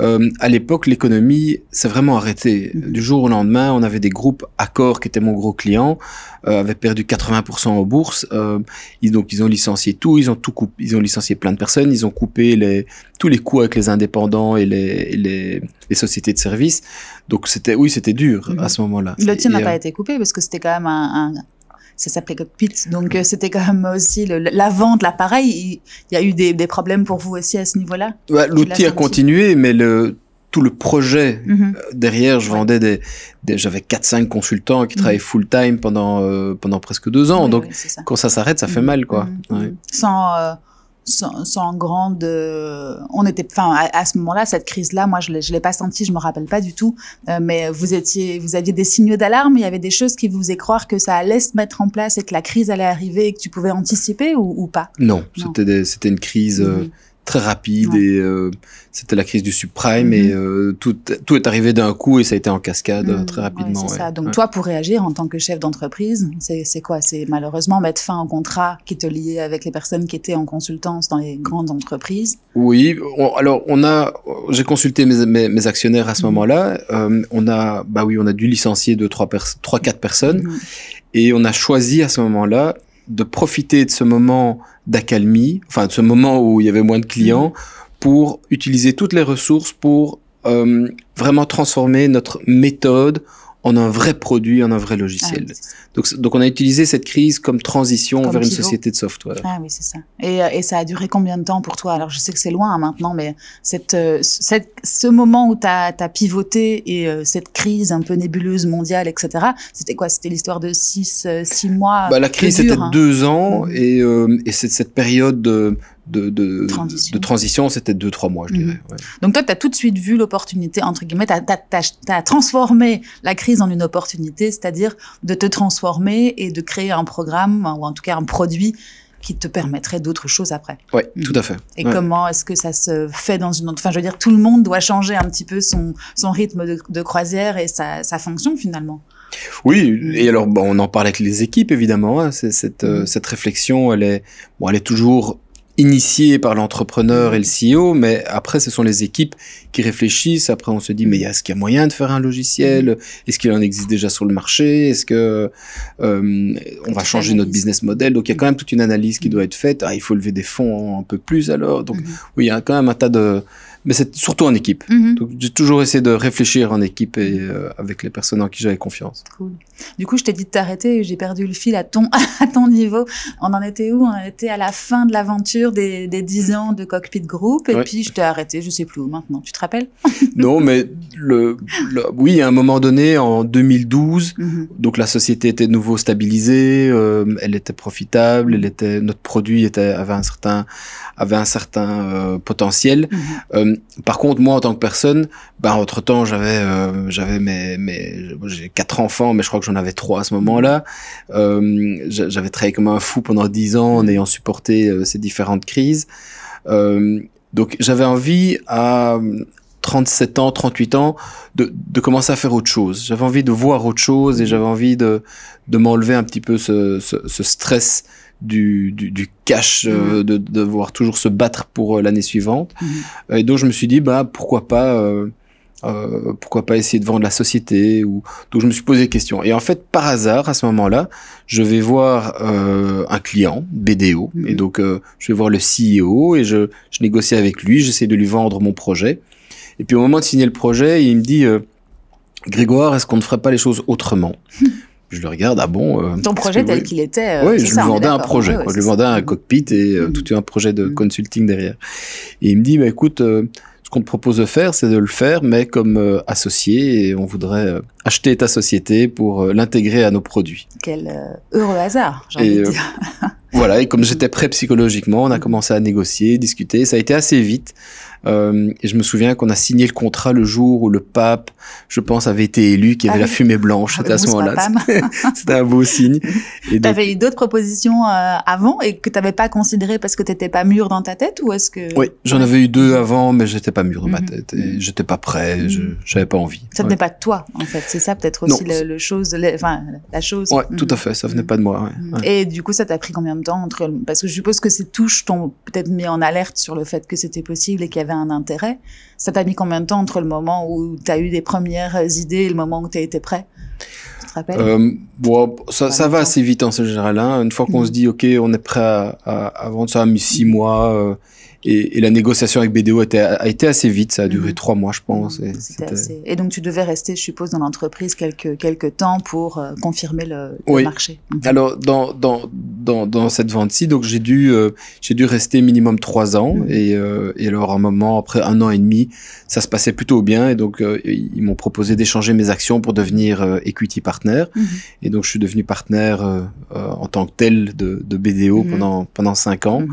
Euh, à l'époque, l'économie s'est vraiment arrêtée. Du jour au lendemain, on avait des groupes, Accor, qui était mon gros client, euh, avait perdu 80% en bourse. Euh, ils, donc, ils ont licencié tout, ils ont tout coupé, ils ont licencié plein de personnes, ils ont coupé les, tous les coûts avec les indépendants et les, les, les sociétés de services. Donc, c'était, oui, c'était dur à mhm. ce moment-là. Le tien n'a pas été coupé parce que c'était quand même un, un ça s'appelait Cockpit. Donc euh, c'était quand même aussi la vente, l'appareil. Il, y a eu des, des, problèmes pour vous aussi à ce niveau-là. L'outil a continué, mais le tout le projet mhm. euh, derrière, je vendais des, des j'avais 4-5 consultants qui mhm. travaillaient full time pendant euh, pendant presque deux ans. donc quand ça s'arrête, ça fait mhm. mal, quoi. Sans sans, sans, grande. Euh, on était, enfin, à, ce moment-là, cette crise-là, moi, je l'ai pas senti, je me rappelle pas du tout. Euh, mais vous étiez, vous aviez des signaux d'alarme. Il y avait des choses qui vous faisaient croire que ça allait se mettre en place et que la crise allait arriver et que tu pouvais anticiper ou, ou pas? Non, c'était c'était une crise. Euh, très rapide et euh, c'était la crise du subprime et mhm. euh, tout, tout est arrivé d'un coup et ça a été en cascade mhm. très rapidement. c'est ça. Donc toi, pour réagir en tant que chef d'entreprise, c'est quoi? C'est malheureusement mettre fin au contrat qui te liait avec les personnes qui étaient en consultance dans les grandes entreprises? Oui, alors on a, j'ai consulté mes, mes, actionnaires à ce mhm. moment-là. Euh, on a, bah oui, on a dû licencier deux, trois, trois quatre personnes et on a choisi à ce moment-là de profiter de ce moment d'accalmie, enfin de ce moment où il y avait moins de clients, mm. pour utiliser toutes les ressources pour euh, vraiment transformer notre méthode en un vrai produit, en un vrai logiciel. Ah donc, donc on a utilisé cette crise comme transition vers une société de software. Ah oui, c'est ça. Et, euh, et, ça a duré combien de temps pour toi? Alors je sais que c'est loin hein, maintenant, mais cette, euh, cette, ce moment où tu as, as, pivoté et euh, cette crise un peu nébuleuse mondiale, etc., c'était quoi? C'était l'histoire de six, six mois bah, La crise, c'était hein? deux ans, mmh. et, et c'est cette période de, de, de, transition, de transition c'était deux, trois mois, je dirais. Mhm. Donc toi, tu as tout de suite vu l'opportunité, entre guillemets, tu as, transformé la crise en une opportunité, c'est-à-dire de te transformer et de créer un programme, ou en tout cas un produit qui te permettrait d'autres choses après. Oui, mhm. tout à fait. Et comment est-ce que ça se fait dans une. Enfin, je veux dire, tout le monde doit changer un petit peu son, son rythme de, croisière et sa, sa fonction finalement. Oui, mhm. et alors bon, on en parle avec les équipes évidemment. Hein, cette, euh, cette réflexion, elle est, bon, elle est toujours initié par l'entrepreneur et le CEO, mais après, ce sont les équipes qui réfléchissent. Après, on se dit, mais est-ce qu'il y a moyen de faire un logiciel? Est-ce qu'il en existe déjà sur le marché? Est-ce que euh, on va changer notre business model? Donc, il y a quand même toute une analyse qui doit être faite. Ah, il faut lever des fonds un peu plus alors. Donc, mm-hmm. oui, il y a quand même un tas de mais c'est surtout en équipe. Mhm. Donc j'ai toujours essayé de réfléchir en équipe et euh, avec les personnes en qui j'avais confiance. Cool. Du coup, je t'ai dit de t'arrêter, j'ai perdu le fil à ton à ton niveau. On en était où? On était à la fin de l'aventure des des 10 ans de Cockpit Group et puis je t'ai arrêté, je sais plus où maintenant. Tu te rappelles? Non, mais le, oui, à un moment donné en 2012, mhm. donc la société était de nouveau stabilisée, euh, elle était profitable, elle était notre produit était avait un certain avait un certain euh, potentiel. Mhm. Euh, par contre, moi, en tant que personne, bah, entre temps, j'avais, euh, j'avais mes, mes, j'ai quatre enfants, mais je crois que j'en avais trois à ce moment-là. j'avais travaillé comme un fou pendant dix ans en ayant supporté ces différentes crises. donc, j'avais envie à 37 ans, 38 ans, de, de commencer à faire autre chose. J'avais envie de voir autre chose et j'avais envie de, de m'enlever un petit peu ce, ce, ce stress du, du, du cash, euh, mhm. de, de devoir toujours se battre pour euh, l'année suivante. Mhm. Et donc je me suis dit, bah pourquoi pas, euh, euh, pourquoi pas essayer de vendre la société ou donc je me suis posé des questions. Et en fait, par hasard, à ce moment-là, je vais voir un client, BDO, mhm. et donc je vais voir le CEO et je, je négocie avec lui, j'essaie de lui vendre mon projet. Et puis au moment de signer le projet, il me dit, Grégoire, est-ce qu'on ne ferait pas les choses autrement? Je le regarde, ah bon. Euh, Ton projet tel qu'il était. oui, je lui vendais un projet. je lui vendais un cockpit et mm. tout un projet de consulting derrière. Et il me dit, bah, écoute, ce qu'on te propose de faire, c'est de le faire, mais comme associé, et on voudrait acheter ta société pour l'intégrer à nos produits. Quel heureux hasard, j'ai envie de dire. voilà, et comme j'étais prêt psychologiquement, on a commencé à négocier, discuter. Ça a été assez vite. Euh, et je me souviens qu'on a signé le contrat le jour où le pape, je pense, avait été élu, qu'il y avait ah la fumée blanche. C'était à ce moment-là. C'était un beau signe. Tu avais eu d'autres propositions euh, avant et que tu n'avais pas considéré parce que tu n'étais pas mûr dans ta tête ou est-ce que Oui, j'en avais eu deux avant, mais j'étais pas mûr dans ma mhm. tête. Et j'étais pas prêt. Je n'avais pas envie. Ça venait pas de toi, en fait. C'est ça peut-être aussi le, chose, enfin la chose. Ouais, tout à fait. Ça venait pas de moi. Et du coup, ça t'a pris combien de temps entre parce que je suppose que ces touches t'ont peut-être mis en alerte sur le fait que c'était possible et qu'il y avait un intérêt. Ça t'a mis combien de temps entre le moment où tu as eu des premières idées et le moment où tu été prêt? Tu te rappelles? Euh, bon, ça, ça va assez vite en général. Hein. Une fois qu'on mhm. se dit, OK, on est prêt à, à, vendre ça, mis six mois. Euh, et, et, la négociation avec BDO a été, a été assez vite, ça a duré mhm. trois mois, je pense. Et, assez... et, donc tu devais rester, je suppose, dans l'entreprise quelques, quelques temps pour euh, confirmer le, oui. marché. Mhm. Alors dans, dans, dans, dans cette vente-ci, donc j'ai dû, euh, j'ai dû rester minimum trois ans. Mhm. Et, euh, et alors un moment, après un an et demi, ça se passait plutôt bien. Et donc ils m'ont proposé d'échanger mes actions pour devenir equity partner. Et donc je suis devenu partenaire en tant que tel de, de BDO pendant, pendant cinq ans.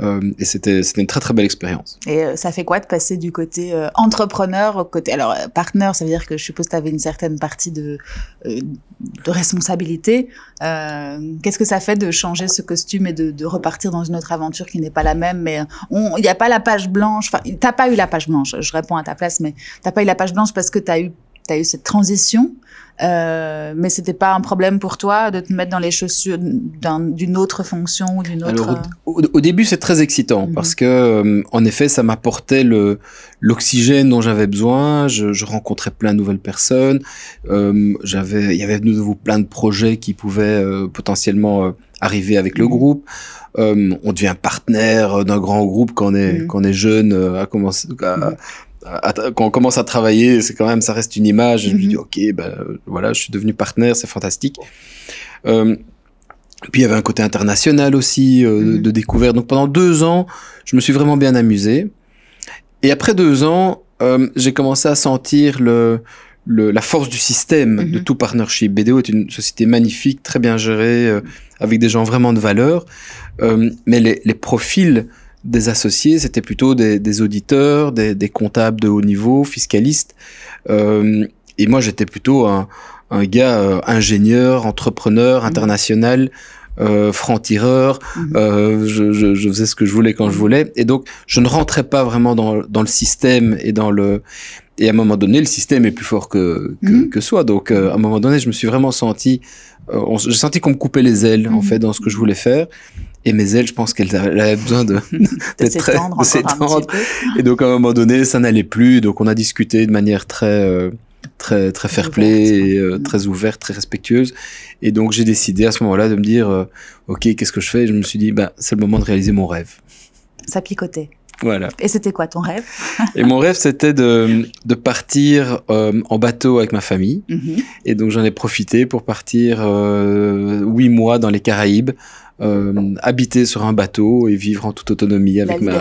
Euh, et c'était c'était une très très belle expérience. Et euh, ça fait quoi de passer du côté euh, entrepreneur au côté alors partenaire, ça veut dire que je suppose que tu avais une certaine partie de de responsabilité. Qu'est-ce que ça fait de changer ce costume et de, de repartir dans une autre aventure qui n'est pas la même? Mais il n'y a pas la page blanche. Enfin, t'as pas eu la page blanche. Je réponds à ta place, mais t'as pas eu la page blanche parce que tu eu tu eu cette transition, euh, mais c'était pas un problème pour toi de te mettre dans les chaussures d'une autre fonction ou d'une autre. Alors, au, début, c'est très excitant mhm. parce que, euh, en effet, ça m'apportait le l'oxygène dont j'avais besoin. Je, je, rencontrais plein de nouvelles personnes. Euh, j'avais, il y avait de nouveau plein de projets qui pouvaient euh, potentiellement euh, arriver avec le mhm. groupe. on devient partenaire d'un grand groupe quand on est mhm. quand on est jeune, à commencer à, quand on commence à travailler, c'est quand même, ça reste une image. Je me dis, mhm. ok, ben voilà, je suis devenu partenaire, c'est fantastique. Euh, puis il y avait un côté international aussi euh, mhm. de, découverte. Donc pendant deux ans, je me suis vraiment bien amusé. Et après deux ans, euh, j'ai commencé à sentir le, le, la force du système de mhm. tout partnership. BDO est une société magnifique, très bien gérée, euh, avec des gens vraiment de valeur. Mais les, les profils des associés, c'était plutôt des, des auditeurs, des, des, comptables de haut niveau, fiscalistes. Euh, et moi, j'étais plutôt un, un gars euh, ingénieur, entrepreneur, mmh. international, euh, franc-tireur. Mmh. Euh, je, je, je, faisais ce que je voulais quand je mmh. voulais. Et donc, je ne rentrais pas vraiment dans, dans le système et dans le... Et à un moment donné, le système est plus fort que, que, que soi. Donc, euh, à un moment donné, je me suis vraiment senti... Euh, j'ai senti qu'on me coupait les ailes, en fait, dans ce que je voulais faire. Et mes ailes, je pense qu'elles avaient besoin de, d'être très, de s'étendre. Et donc, à un moment donné, ça n'allait plus. Donc, on a discuté de manière très, euh, très, très fair play, et, euh, très ouverte, très respectueuse. Et donc, j'ai décidé à ce moment-là de me dire, euh, OK, qu'est-ce que je fais? Et je me suis dit, bah, c'est le moment de réaliser mon rêve. Ça picotait. Voilà. Et c'était quoi ton rêve? Et mon rêve, c'était de, de partir en bateau avec ma famille. Mm-hmm. Et donc, j'en ai profité pour partir huit mois dans les Caraïbes euh, habiter sur un bateau et vivre en toute autonomie avec ma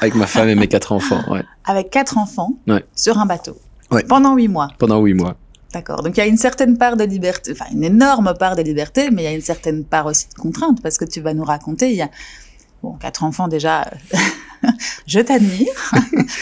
avec ma femme et mes quatre enfants. Ouais. Avec quatre enfants ouais. sur un bateau. Ouais. Pendant huit mois. Pendant huit mois. D'accord. Donc il y a une certaine part de liberté, enfin une énorme part de liberté, mais il y a une certaine part aussi de contrainte parce que tu vas nous raconter. Il y a bon quatre enfants déjà. je t'admire.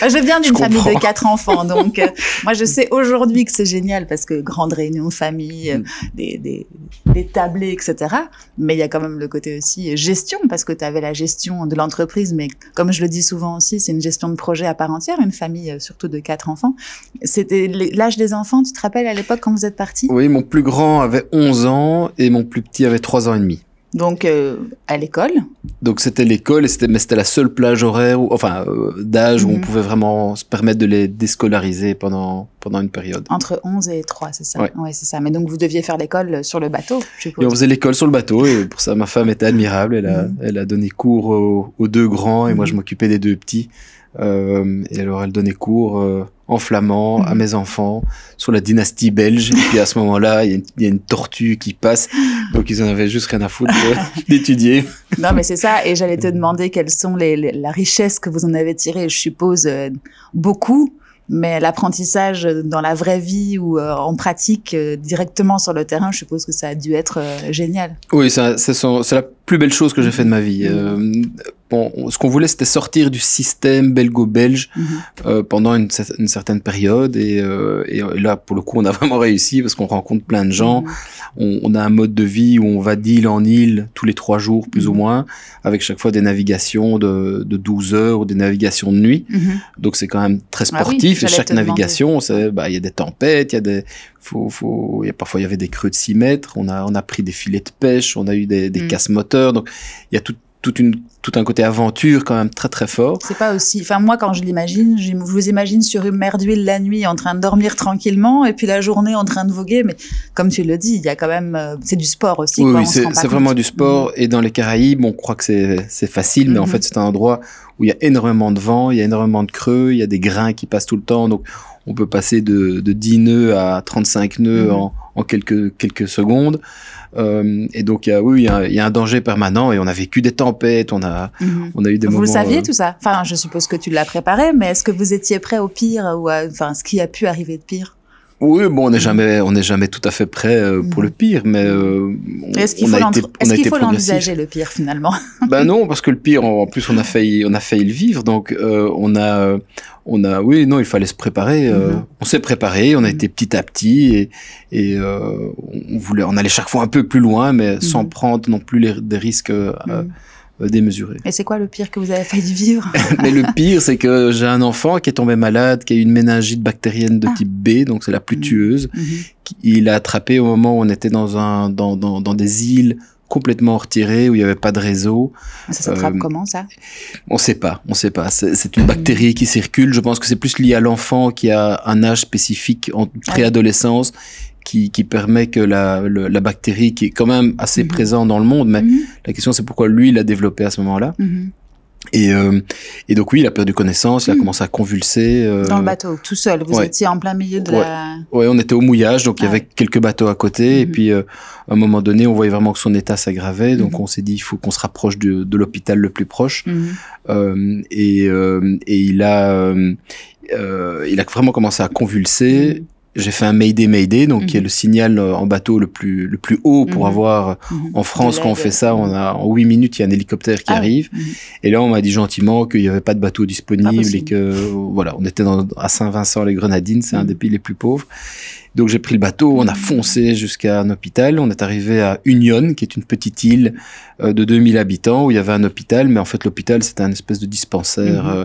je viens d'une famille de quatre enfants, donc euh, moi je sais aujourd'hui que c'est génial parce que grande réunion de famille, euh, mm. des, des, des, tablés, etc. Mais il y a quand même le côté aussi gestion parce que tu avais la gestion de l'entreprise, mais comme je le dis souvent aussi, c'est une gestion de projet à part entière, une famille euh, surtout de quatre enfants. C'était l'âge des enfants, tu te rappelles à l'époque quand vous êtes partis? Oui, mon plus grand avait 11 ans et mon plus petit avait 3 ans et demi. Donc euh, à l'école. Donc c'était l'école et c'était mais c'était la seule plage horaire ou enfin euh, d'âge où on mhm. pouvait vraiment se permettre de les déscolariser pendant pendant une période. Entre 11 et 3, c'est ça. Ouais, c'est ça. Mais donc vous deviez faire l'école sur le bateau, je suppose. Et on faisait l'école sur le bateau et pour ça ma femme était admirable, elle a mhm. elle a donné cours aux, deux grands et moi je mhm. m'occupais des deux petits. Euh, et alors elle donnait cours euh, en flamand à mhm. mes enfants sur la dynastie belge. Et puis à ce moment-là, il y, a une tortue qui passe, donc ils en avaient juste rien à foutre d'étudier. non, mais c'est ça. Et j'allais te demander quelles sont les, la richesse que vous en avez tirée. Je suppose euh, beaucoup. Mais l'apprentissage dans la vraie vie ou euh, en pratique directement sur le terrain, je suppose que ça a dû être génial. Oui, c'est la plus belle chose que j'ai fait de ma vie. Mhm bon, ce qu'on voulait, c'était sortir du système belgo-belge mhm. euh, pendant une, une, certaine période. Et, euh, et, là, pour le coup, on a vraiment réussi parce qu'on rencontre plein de gens. Mhm. On, on, a un mode de vie où on va d'île en île tous les trois jours, plus ou moins, avec chaque fois des navigations de, de 12 heures ou des navigations de nuit. Donc, c'est quand même très ah sportif. et chaque navigation, bah, il y a des tempêtes, il y a des... Faut, faut, parfois, il y avait des creux de 6 mètres. On a, on a pris des filets de pêche. On a eu des, des casse moteurs. Donc, il y a tout toute une tout un côté aventure quand même très très fort. C'est pas aussi. Enfin moi quand je l'imagine, je vous imagine sur une mer d'huile la nuit en train de dormir tranquillement et puis la journée en train de voguer. Mais comme tu le dis, il y a quand même euh, c'est du sport aussi. Oui, c'est vraiment du sport. Mm. Et dans les Caraïbes, on croit que c'est facile, mais en mm-hmm. fait c'est un endroit où il y a énormément de vent, il y a énormément de creux, il y a des grains qui passent tout le temps. Donc on peut passer de, de 10 nœuds à 35 nœuds mm-hmm. en, en quelques quelques secondes. Euh, et donc, il y a, oui, il y a, un danger permanent et on a vécu des tempêtes, on a, mhm. on a eu des vous moments. Vous le saviez euh, tout ça? Enfin, je suppose que tu l'as préparé, mais est-ce que vous étiez prêt au pire ou enfin, ce qui a pu arriver de pire? Oui, bon, on n'est jamais, on n'est jamais tout à fait prêt euh, pour le pire, mais euh, est-ce qu'il faut l'envisager le pire finalement? Ben non, parce que le pire, en plus, on a failli, on a failli le vivre, donc euh, on a, on a, oui, non, il fallait se préparer. Mhm. On s'est préparé, on a mhm. été petit à petit et, et on voulait, on allait chaque fois un peu plus loin, mais sans mhm. prendre non plus les, des risques euh, démesuré. Et c'est quoi le pire que vous avez failli vivre? Mais le pire, c'est que j'ai un enfant qui est tombé malade, qui a eu une méningite bactérienne de ah. type B, donc c'est la plus mmh. tueuse. Mmh. Il a attrapé au moment où on était dans un dans, dans, dans des îles complètement retirées où il n'y avait pas de réseau. Ça s'attrape euh, comment ça? On sait pas, on sait pas. C'est une bactérie qui circule. Je pense que c'est plus lié à l'enfant qui a un âge spécifique en ah préadolescence qui, qui permet que la, la bactérie, qui est quand même assez mhm. présente dans le monde, mais mhm. la question c'est pourquoi lui, il l'a développé à ce moment-là. Mhm. Et, euh, et donc oui, il a perdu connaissance, il a commencé à convulser. Euh, dans le bateau, tout seul. Vous étiez en plein milieu de la. Ouais, on était au mouillage, donc il y avait quelques bateaux à côté. Et puis euh, à un moment donné, on voyait vraiment que son état s'aggravait, donc on s'est dit il faut qu'on se rapproche de, de l'hôpital le plus proche. et, et il a il a vraiment commencé à convulser j'ai fait un Mayday Mayday, donc qui est mhm. le signal euh, en bateau le plus le plus haut pour mhm. avoir mhm. en France quand on fait ça, on a en huit minutes il y a un hélicoptère qui ah arrive. Et là on m'a dit gentiment qu'il n'y avait pas de bateau disponible et que voilà, on était dans, à Saint-Vincent les Grenadines, c'est un des pays les plus pauvres. Donc j'ai pris le bateau, on a foncé jusqu'à un hôpital, on est arrivé à Union, qui est une petite île euh, de 2000 habitants où il y avait un hôpital, mais en fait l'hôpital c'était un espèce de dispensaire, mhm. euh,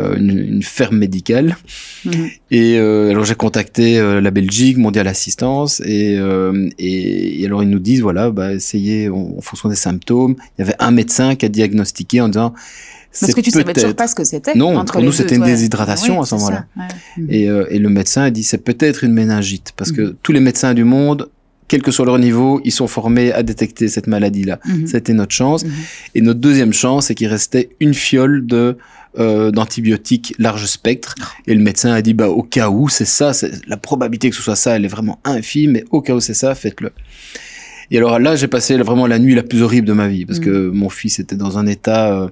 euh, une, ferme médicale. Mhm. Et alors j'ai contacté la Belgique, Mondial Assistance, et, et, alors ils nous disent voilà, bah, essayez en fonction des symptômes. Il y avait un médecin qui a diagnostiqué en disant parce que tu savais toujours pas ce que c'était. Non, pour nous c'était une déshydratation à ce moment-là. Et, euh, et, le médecin a dit c'est peut-être une méningite parce que mm. tous les médecins du monde, quel que soit leur niveau, ils sont formés à détecter cette maladie-là. Mm-hmm. C'était notre chance. Mm-hmm. Et notre deuxième chance, c'est qu'il restait une fiole de euh, d'antibiotiques large spectre. Et le médecin a dit bah au cas où c'est ça, la probabilité que ce soit ça, elle est vraiment infime. Mais au cas où c'est ça, faites-le. Et alors là, j'ai passé vraiment la nuit la plus horrible de ma vie parce mm. que mon fils était dans un état euh,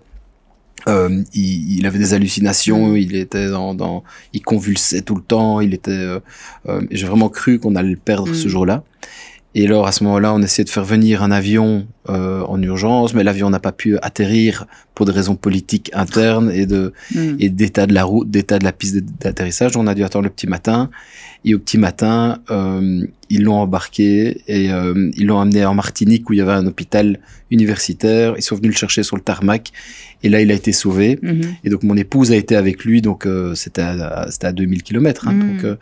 euh, il, il, avait des hallucinations, mm. il était dans, dans, il convulsait tout le temps, il était. Euh, euh, J'ai vraiment cru qu'on allait le perdre ce mm. jour-là. Et alors à ce moment-là, on essayait de faire venir un avion euh, en urgence, mais l'avion n'a pas pu atterrir pour des raisons politiques internes et de mm. et d'état de la route, d'état de la piste d'atterrissage. On a dû attendre le petit matin. Et au petit matin, euh, ils l'ont embarqué et euh, ils l'ont amené en Martinique où il y avait un hôpital universitaire. Ils sont venus le chercher sur le tarmac et là il a été sauvé. Mm-hmm. Et donc mon épouse a été avec lui, donc euh, c'était à, c'était à 2000 kilomètres. Hein, mm. donc,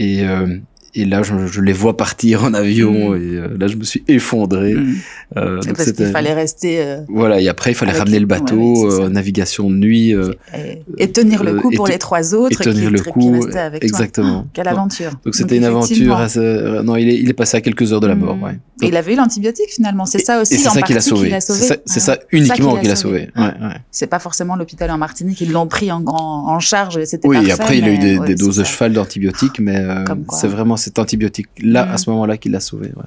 euh, et là, je, je, les vois partir en avion, mm. et euh, là, je me suis effondré. Mm. Euh, donc parce qu'il fallait rester. Euh, voilà, et après, il fallait ramener le bateau, euh, navigation de nuit. Et, et, tenir le coup pour les trois autres. Et tenir qui, le coup. Avec exactement. Toi. quelle aventure. Donc, c'était une aventure. Assez... non, il est, il est passé à quelques heures de la mort. Mm. Ouais. Et il avait eu l'antibiotique finalement. C'est ça aussi. Et c'est ça qui l'a sauvé. C'est ça, uniquement qui l'a sauvé. C'est pas forcément l'hôpital en Martinique. Ils l'ont pris en, en charge. Oui, après, il a eu des doses de cheval d'antibiotiques, mais c'est vraiment cet antibiotique là, à ce moment-là, qu'il l'a sauvé. Ouais.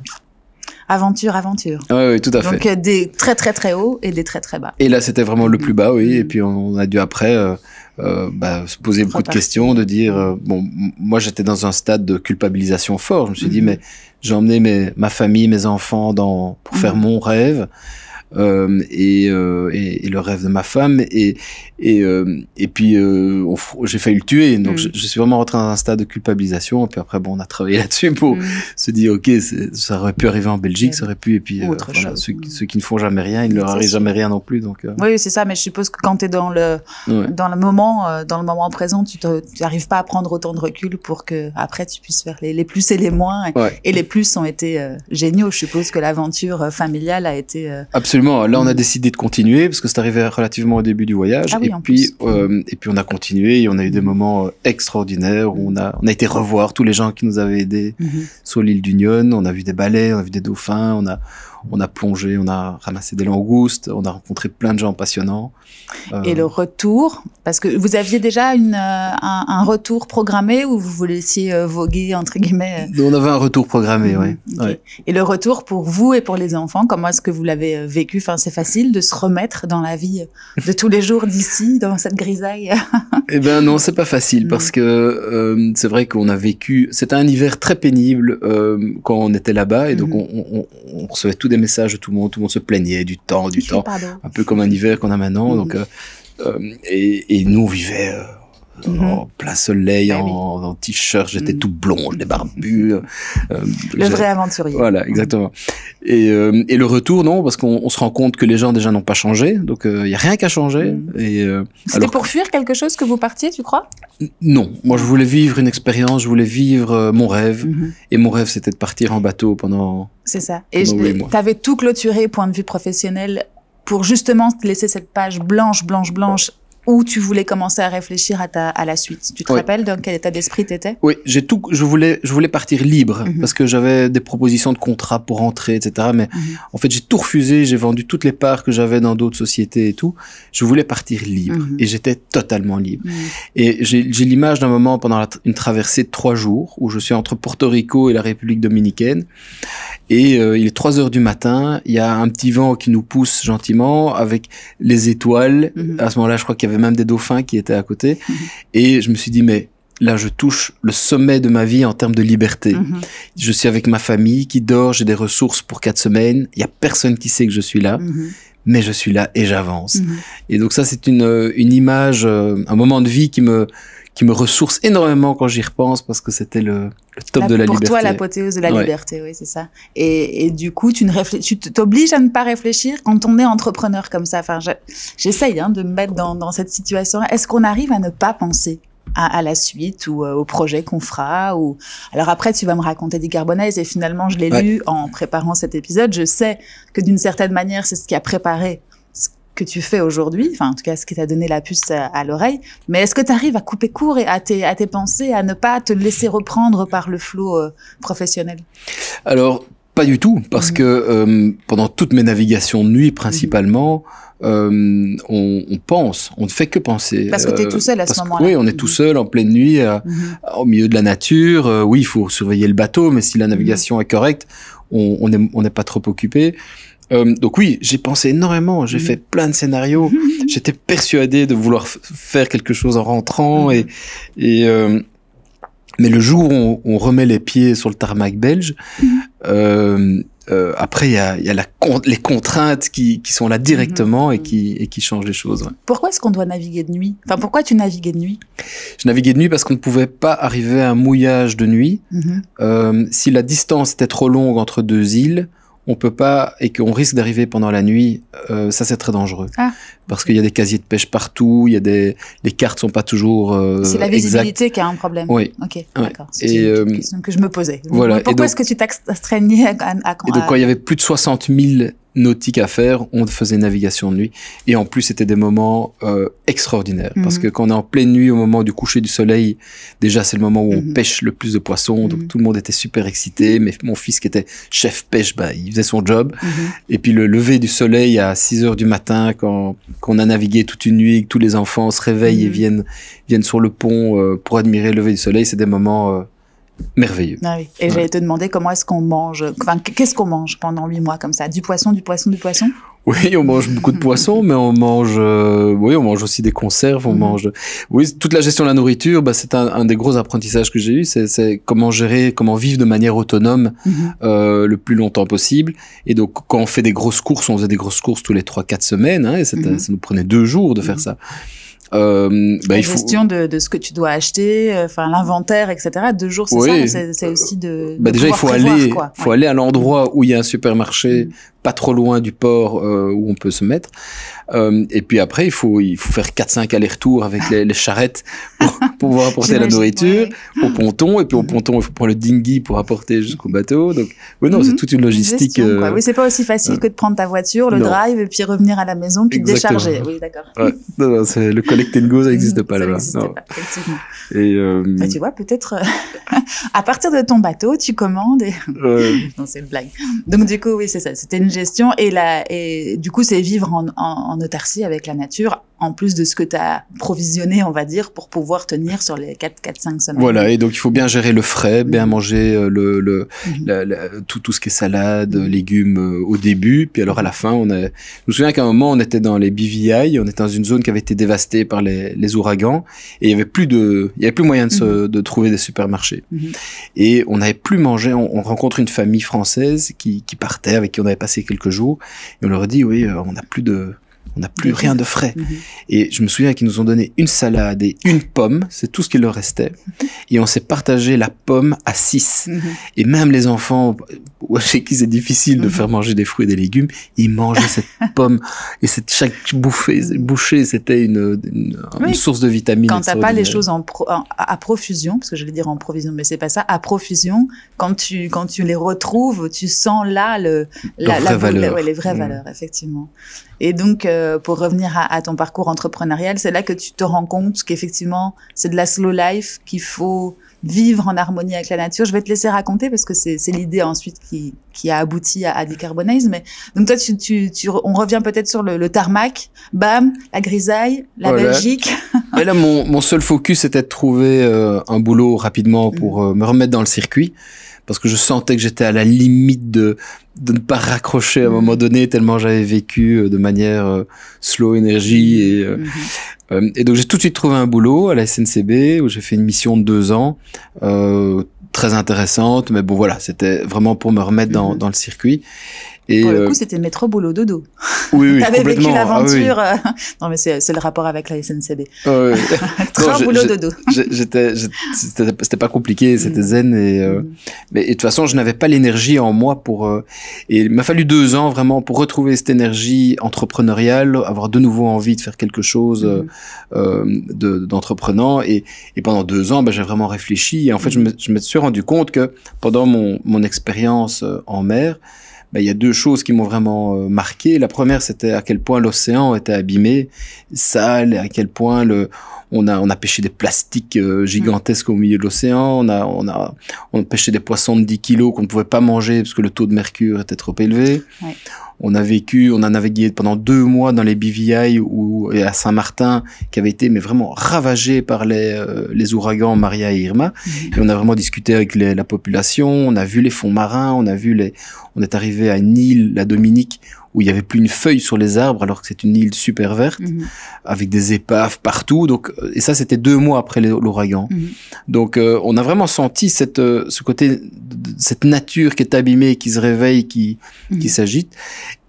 Aventure, aventure. Oui, oui, tout à fait. Donc euh, des très très très hauts et des très très bas. Et là, c'était vraiment le plus bas, oui. Et puis on a dû après euh, euh, bah, se poser beaucoup de questions, de dire euh, bon, moi j'étais dans un stade de culpabilisation fort. Je me suis dit mais j'ai emmené mes, ma famille, mes enfants dans pour faire mon rêve. Euh, et, euh, et, et, le rêve de ma femme. Et et, euh, et puis euh, j'ai failli le tuer. Donc mm. je, je, suis vraiment rentré dans un stade de culpabilisation. Et puis après bon on a travaillé là-dessus pour mm. se dire ok ça aurait pu arriver en Belgique ça aurait pu. Et puis voilà, ceux, ceux, qui ne font jamais rien il ne leur arrive jamais rien non plus. Donc oui c'est ça. Mais je suppose que quand tu es dans le ouais. dans le moment dans le moment présent tu n'arrives pas à prendre autant de recul pour que après tu puisses faire les, les plus et les moins. Et, ouais. et les plus ont été géniaux. Je suppose que l'aventure familiale a été absolument Là, on a mm. décidé de continuer parce que c'est arrivé relativement au début du voyage. Ah oui, et puis, euh, et puis on a continué et on a eu des mm. moments euh, extraordinaires où on a, on a été revoir tous les gens qui nous avaient aidés mm -hmm. sur l'île d'Union. On a vu des balais, on a vu des dauphins, on a, on a plongé, on a ramassé des langoustes, on a rencontré plein de gens passionnants. Euh... Et le retour, parce que vous aviez déjà une, euh, un, un, retour programmé ou vous vous laissiez euh, voguer, entre guillemets On avait un retour programmé, mmh, oui. Okay. Ouais. Et le retour pour vous et pour les enfants, comment est-ce que vous l'avez vécu? Enfin, C'est facile de se remettre dans la vie de tous les jours d'ici, dans cette grisaille? Eh bien non, c'est pas facile, mmh. parce que euh, c'est vrai qu'on a vécu... C'était un hiver très pénible quand on était là-bas, et donc mmh. on, on, on recevait tout des messages de tout le monde, tout le monde se plaignait du temps, du temps, Pardon. un peu comme un hiver qu'on a maintenant. Mmh. Donc, euh, euh, et, et, nous on vivait euh, Mmh. en plein soleil, bah, en, oui. en t-shirt, j'étais mmh. tout blond, j'étais barbu. Euh, le vrai aventurier. Voilà, exactement. Et, euh, et le retour, non, parce qu'on se rend compte que les gens déjà n'ont pas changé, donc il euh, y a rien. Mmh. Et c'était pour fuir quelque chose que vous partiez, tu crois? Non, moi je voulais vivre une expérience, je voulais vivre mon rêve, et mon rêve c'était de partir en bateau pendant. C'est ça. Et tu avais tout clôturé point de vue professionnel pour justement te laisser cette page blanche, blanche, blanche où tu voulais commencer à réfléchir à, ta, à la suite. Tu te oui. rappelles dans quel état d'esprit tu étais Oui, j'ai tout. Je voulais, je voulais partir libre mm -hmm. parce que j'avais des propositions de contrat pour rentrer, etc. Mais mm -hmm. en fait, j'ai tout refusé. J'ai vendu toutes les parts que j'avais dans d'autres sociétés et tout. Je voulais partir libre mm -hmm. et j'étais totalement libre. Et j'ai l'image d'un moment pendant la, une traversée de trois jours où je suis entre Porto Rico et la République dominicaine. Et euh, il est 3 heures du matin, il y a un petit vent qui nous pousse gentiment avec les étoiles. À ce moment-là, je crois qu'il y avait même des dauphins qui étaient à côté. -hmm. Et je me suis dit, mais là, je touche le sommet de ma vie en termes de liberté. -hmm. Je suis avec ma famille qui dort, j'ai des ressources pour quatre semaines. Il y a personne qui sait que je suis là. Mais je suis là et j'avance. Et donc ça, c'est une, une image, euh, un moment de vie qui me, qui me ressource énormément quand j'y repense parce que c'était le, le, top la, de la pour liberté. Pour toi, l'apothéose de la ouais. liberté, oui, c'est ça. Et, et, du coup, tu, ne tu t'obliges à ne pas réfléchir quand on est entrepreneur comme ça. Enfin, j'essaye hein, de me mettre dans, dans cette situation. Est-ce qu'on arrive à ne pas penser à, à, la suite ou euh, au projet qu'on fera ou alors après tu vas me raconter des carbonaises et finalement je l'ai ouais. lu en préparant cet épisode je sais que d'une certaine manière c'est ce qui a préparé que tu fais aujourd'hui, enfin en tout cas ce qui t'a donné la puce à, à l'oreille, mais est-ce que tu arrives à couper court et à tes, à tes pensées, à ne pas te laisser reprendre par le flot euh, professionnel? Alors, pas du tout, parce mmh. que euh, pendant toutes mes navigations de nuit principalement, mmh. euh, on, on, pense, on ne fait que penser. Parce que tu es tout seul à ce moment-là. Oui, on est mmh. tout seul en pleine nuit, à, au milieu de la nature. oui, il faut surveiller le bateau, mais si la navigation est correcte, on n'est on pas trop occupé. Euh, donc oui, j'ai pensé énormément, j'ai mmh. fait plein de scénarios, mmh. j'étais persuadé de vouloir faire quelque chose en rentrant mmh. et, et euh, mais le jour où on, on, remet les pieds sur le tarmac belge, euh, euh, après il y a, y a la, les contraintes qui, qui sont là directement et qui, et qui changent les choses. Ouais. Pourquoi est-ce qu'on doit naviguer de nuit? Enfin, pourquoi tu naviguais de nuit? Je naviguais de nuit parce qu'on ne pouvait pas arriver à un mouillage de nuit. Euh, si la distance était trop longue entre deux îles, on peut pas et qu'on risque d'arriver pendant la nuit, euh, ça c'est très dangereux. Ah. parce qu'il y a des casiers de pêche partout, il y a des les cartes sont pas toujours. Euh, c'est la visibilité qui a un problème. Oui. Ok. D'accord. C'est une euh, question que je me posais. Voilà. Pourquoi est-ce que tu t'astreignais à, à, Et donc quand il y avait plus de 60 000 nautique à faire, on faisait navigation de nuit. Et en plus, c'était des moments euh, extraordinaires. Parce mhm. que quand on est en pleine nuit, au moment du coucher du soleil, déjà, c'est le moment où on mhm. pêche le plus de poissons. Donc, mhm. tout le monde était super excité. Mais mon fils, qui était chef pêche, bah, il faisait son job. Et puis, le lever du soleil à 6 heures du matin, quand, quand on a navigué toute une nuit, que tous les enfants se réveillent et viennent, viennent sur le pont euh, pour admirer le lever du soleil, c'est des moments... Euh, merveilleux. Ah oui. Et j'allais te demander comment est-ce qu'on mange, enfin, qu'est-ce qu'on mange pendant huit mois comme ça? Du poisson, du poisson, du poisson? Oui, on mange beaucoup de poisson, mais on mange, euh, oui, on mange aussi des conserves, on mhm. mange, oui, toute la gestion de la nourriture, bah, c'est un, un, des gros apprentissages que j'ai eu, c'est comment gérer, comment vivre de manière autonome mhm. euh, le plus longtemps possible. Et donc, quand on fait des grosses courses, on faisait des grosses courses tous les trois, quatre semaines, hein, et mhm. ça nous prenait deux jours de faire ça. Euh, bah, la gestion de, de, ce que tu dois acheter, euh, enfin l'inventaire, etc. Deux jours, c'est ça. C'est aussi de. Bah déjà, il faut aller, faut aller à l'endroit où il y a un supermarché, mm. pas trop loin du port euh, où on peut se mettre. Euh, et puis après, il faut, il faut faire 4-5 allers-retours avec les, les charrettes pour, pouvoir apporter la nourriture au ponton. Et puis au ponton, il faut prendre le dinghy pour apporter jusqu'au bateau. Donc, oui, non, c'est mm. toute une logistique. Une gestion, oui, c'est pas aussi facile que de prendre ta voiture, le drive, et puis revenir à la maison, puis décharger. Oui, d'accord. Ouais. C'est le collect go, ça n'existe pas là-bas. Et euh... bah, tu vois, peut-être euh, à partir de ton bateau, tu commandes. Et... non, c'est une blague. Donc du coup, oui, c'est ça. C'était une gestion et la et du coup, c'est vivre en, en, en autarcie avec la nature en plus de ce que tu as provisionné, on va dire, pour pouvoir tenir sur les 4, 4, 5 semaines. Voilà, et donc il faut bien gérer le frais, bien mhm. manger euh, le, le mhm. tout, tout ce qui est salade, légumes euh, au début, puis alors à la fin, on a... je me souviens qu'à un moment, on était dans les BVI, on était dans une zone qui avait été dévastée par les, les ouragans, et il y avait plus de, il y avait plus moyen de, se, de trouver des supermarchés. Et on n'avait plus mangé, on, on, rencontre une famille française qui, qui partait, avec qui on avait passé quelques jours, et on leur dit, oui, euh, on n'a plus de on n'a plus rien de frais. Mhm. Et je me souviens qu'ils nous ont donné une salade et une pomme, c'est tout ce qu'il leur restait. Et on s'est partagé la pomme à six. Mhm. Et même les enfants, chez qui c'est difficile de mhm. faire manger des fruits et des légumes, ils mangeaient cette pomme. Et cette, chaque bouffée, bouchée, c'était une, une, source de vitamines. Quand t'as pas les choses en, à profusion, parce que je vais dire en provision, mais c'est pas ça, à profusion, quand tu, quand tu les retrouves, tu sens là le, la, la, les vraies valeurs, effectivement. Et donc, euh, pour revenir à, ton parcours entrepreneurial, c'est là que tu te rends compte qu'effectivement, c'est de la slow life, qu'il faut vivre en harmonie avec la nature. Je vais te laisser raconter parce que c'est l'idée ensuite qui, qui a abouti à, à Decarbonize. Mais donc toi, tu, tu, tu on revient peut-être sur le, le, tarmac, bam, la grisaille, la Belgique. Mais là, mon, mon seul focus était de trouver euh, un boulot rapidement pour mm. euh, me remettre dans le circuit parce que je sentais que j'étais à la limite de de ne pas raccrocher à un moment donné tellement j'avais vécu euh, de manière euh, slow énergie et euh, mhm. et donc j'ai tout de suite trouvé un boulot à la SNCB où j'ai fait une mission de deux ans très intéressante mais bon voilà c'était vraiment pour me remettre dans, mhm. dans le circuit et Pour le coup, euh, c'était métro boulot dodo. Oui, oui, T'avais vécu ah l'aventure. Euh, non, mais c'est le rapport avec la SNCB. Ah, oui. Train boulot dodo. J'étais, c'était pas compliqué, c'était mm. zen et euh, mm. mais de toute façon, je n'avais pas l'énergie en moi pour et il m'a fallu deux ans vraiment pour retrouver cette énergie entrepreneuriale, avoir de nouveau envie de faire quelque chose mm. d'entreprenant et, et pendant deux ans, ben, j'ai vraiment réfléchi et en fait, je me, je me suis rendu compte que pendant mon mon expérience en mer ben, il y a deux choses qui m'ont vraiment euh, marqué. La première, c'était à quel point l'océan était abîmé, sale, à quel point le, on a, on a pêché des plastiques euh, gigantesques au milieu de l'océan, on a, on a, on a pêché des poissons de 10 kilos qu'on ne pouvait pas manger parce que le taux de mercure était trop élevé. Ouais. On a vécu, on a navigué pendant deux mois dans les BVI ou à Saint-Martin, qui avait été mais vraiment ravagé par les, euh, les ouragans Maria et Irma. Mhm. Et on a vraiment discuté avec les, la population, on a vu les fonds marins, on a vu les, on est arrivé à une île, la Dominique, où il y avait plus une feuille sur les arbres alors que c'est une île super verte mhm. avec des épaves partout. Donc euh, et ça c'était deux mois après l'ouragan. Mhm. donc euh, on a vraiment senti cette euh, ce côté cette nature qui est abîmée qui se réveille qui mhm. qui s'agite.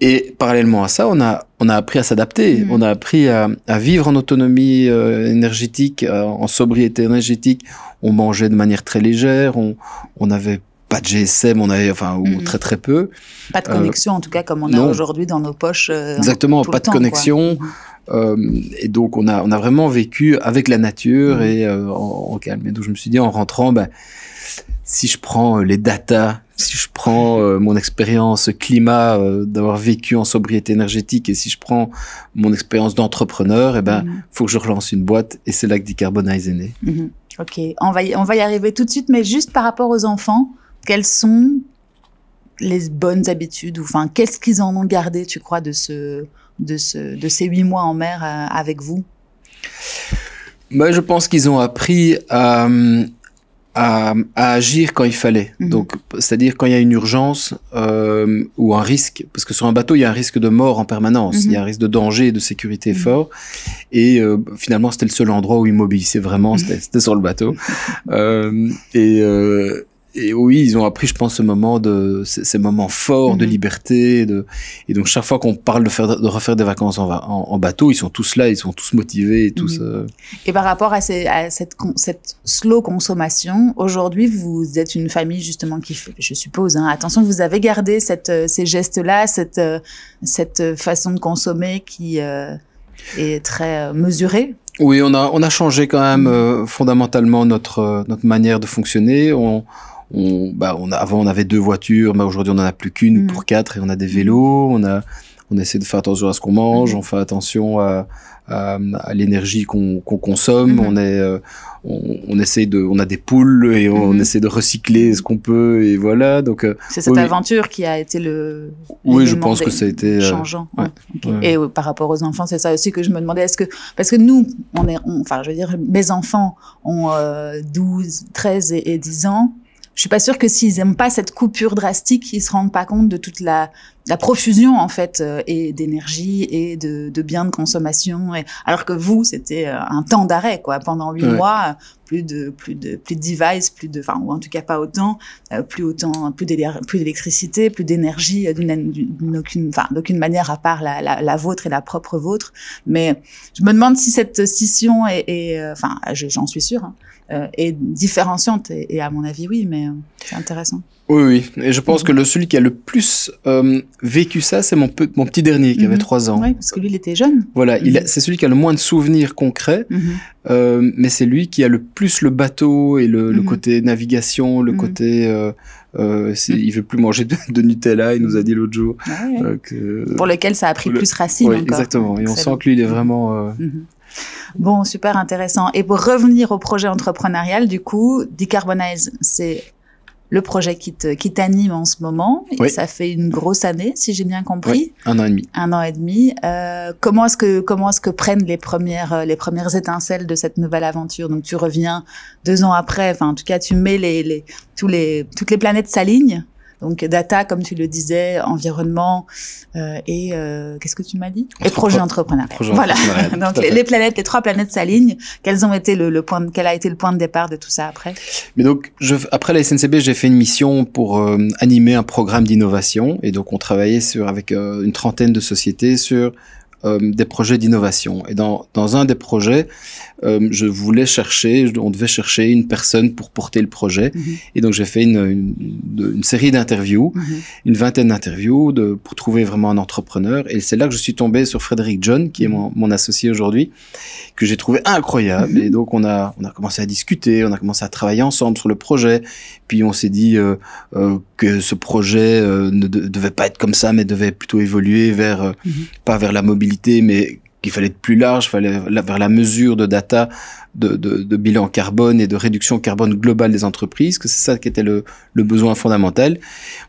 Et parallèlement à ça on a on a appris à s'adapter. On a appris à, à, vivre en autonomie énergétique en sobriété énergétique. On mangeait de manière très légère. On on avait pas de GSM, on avait, enfin, ou mhm. très très peu. Pas de connexion, en tout cas, comme on a aujourd'hui dans nos poches. Euh, Exactement, pas de connexion. Mhm. Euh, et donc on a on a vraiment vécu avec la nature et euh, en, calme. Et donc je me suis dit en rentrant, ben, si je prends les datas, si je prends mon expérience climat d'avoir vécu en sobriété énergétique et si je prends mon expérience d'entrepreneur, et eh ben faut que je relance une boîte et c'est là que Decarbonize est né. Ok, on va, y, on va y arriver tout de suite, mais juste par rapport aux enfants, quelles sont les bonnes habitudes ou enfin qu'est-ce qu'ils en ont gardé, tu crois, de ce, de ce, de ces huit mois en mer euh, avec vous? Bah, je pense qu'ils ont appris à, à, agir quand il fallait. Mhm. Donc, c'est-à-dire quand il y a une urgence euh, ou un risque, parce que sur un bateau, il y a un risque de mort en permanence, il y a un mhm. risque de danger et de sécurité mhm. fort. Et euh, finalement, c'était le seul endroit où ils m'obéissaient vraiment, c'était sur le bateau. Et et oui, ils ont appris, je pense, ce moment de ces, moments forts de mhm. liberté. De, et donc chaque fois qu'on parle de, faire, de refaire des vacances en, en, bateau, ils sont tous là, ils sont tous motivés, et tous. Mhm. Euh, et par rapport à, ces, à cette, cette slow consommation, aujourd'hui, vous êtes une famille justement qui, fait, je suppose, hein, attention, vous avez gardé cette, euh, ces gestes-là, cette, euh, cette façon de consommer qui est très mesurée? Oui, on a on a changé quand même fondamentalement notre notre manière de fonctionner. On on, bah, on a, avant on avait deux voitures, mais aujourd'hui on en a plus qu'une mm. pour quatre et on a des vélos. On a, on essaie de faire attention à ce qu'on mange, mm. on fait attention à, à, l'énergie qu'on consomme. Mm-hmm. On est, euh, on, on, essaie de, on a des poules et on, mm-hmm. essaie de recycler ce qu'on peut et voilà. Donc euh, c'est cette aventure qui a été le. Oui, je pense que ça a été euh, changeant. Et par rapport aux enfants, c'est ça aussi que je me demandais. Est-ce que parce que nous, on est, enfin, je veux dire, mes enfants ont 12, 13 et, et 10 ans je suis pas sûre que s'ils aiment pas cette coupure drastique, ils se rendent pas compte de toute la, la profusion en fait euh, et d'énergie et de, de biens de consommation. Et, alors que vous, c'était euh, un temps d'arrêt quoi. Pendant huit mois, plus de plus de plus de devices, plus de, enfin ou en tout cas pas autant, euh, plus autant, plus d'électricité, plus d'énergie d'une aucune, enfin d'aucune manière à part la, la, la, vôtre et la propre vôtre. Mais je me demande si cette scission est, est enfin j'en suis sûre. Hein, euh, est différenciante. Et, à mon avis, oui, mais euh, c'est intéressant. Oui, oui. Et je pense que le celui qui a le plus euh, vécu ça, c'est mon, mon petit dernier qui avait mhm. trois ans. Oui, parce que lui, il était jeune. Voilà, il mhm. c'est celui qui a le moins de souvenirs concrets, mhm. euh, mais c'est lui qui a le plus le bateau et le, le côté navigation, le côté. Il veut plus manger de, Nutella, il nous a dit l'autre jour. Ah que, Pour lequel ça a pris plus racine. Oui, exactement. Et on sent que lui, il est vraiment. Bon, super intéressant. Et pour revenir au projet entrepreneurial, du coup, Decarbonize, c'est le projet qui qui t'anime en ce moment. Et Ça fait une grosse année, si j'ai bien compris. un an et demi. Un an et demi. Euh, comment est-ce que comment est-ce que prennent les premières euh, les premières étincelles de cette nouvelle aventure? Donc tu reviens deux ans après. Enfin, en tout cas, tu mets les, les tous les toutes les planètes s'alignent donc data, comme tu le disais, environnement euh, et euh, qu'est-ce que tu m'as dit? Et projet entrepreneurial. voilà. Donc les, planètes, les trois planètes s'alignent. Quels ont été le, le, point, quel a été le point de départ de tout ça après? Mais donc je, après la SNCB, j'ai fait une mission pour euh, animer un programme d'innovation et donc on travaillait sur avec euh, une trentaine de sociétés sur euh, des projets d'innovation. Et dans, dans un des projets, euh, je voulais chercher, on devait chercher une personne pour porter le projet. Mhm. Et donc j'ai fait une, une, une série d'interviews, mhm. une vingtaine d'interviews pour trouver vraiment un entrepreneur. Et c'est là que je suis tombé sur Frédéric John, qui est mon, mon associé aujourd'hui, que j'ai trouvé incroyable. Mhm. Et donc on a, on a commencé à discuter, on a commencé à travailler ensemble sur le projet. Puis on s'est dit euh, euh, que ce projet euh, ne devait pas être comme ça, mais devait plutôt évoluer vers euh, mhm. pas vers la mobilité, mais qu'il fallait être plus large, fallait vers la mesure de data, de, de, de, bilan carbone et de réduction carbone globale des entreprises, que c'est ça qui était le, le, besoin fondamental.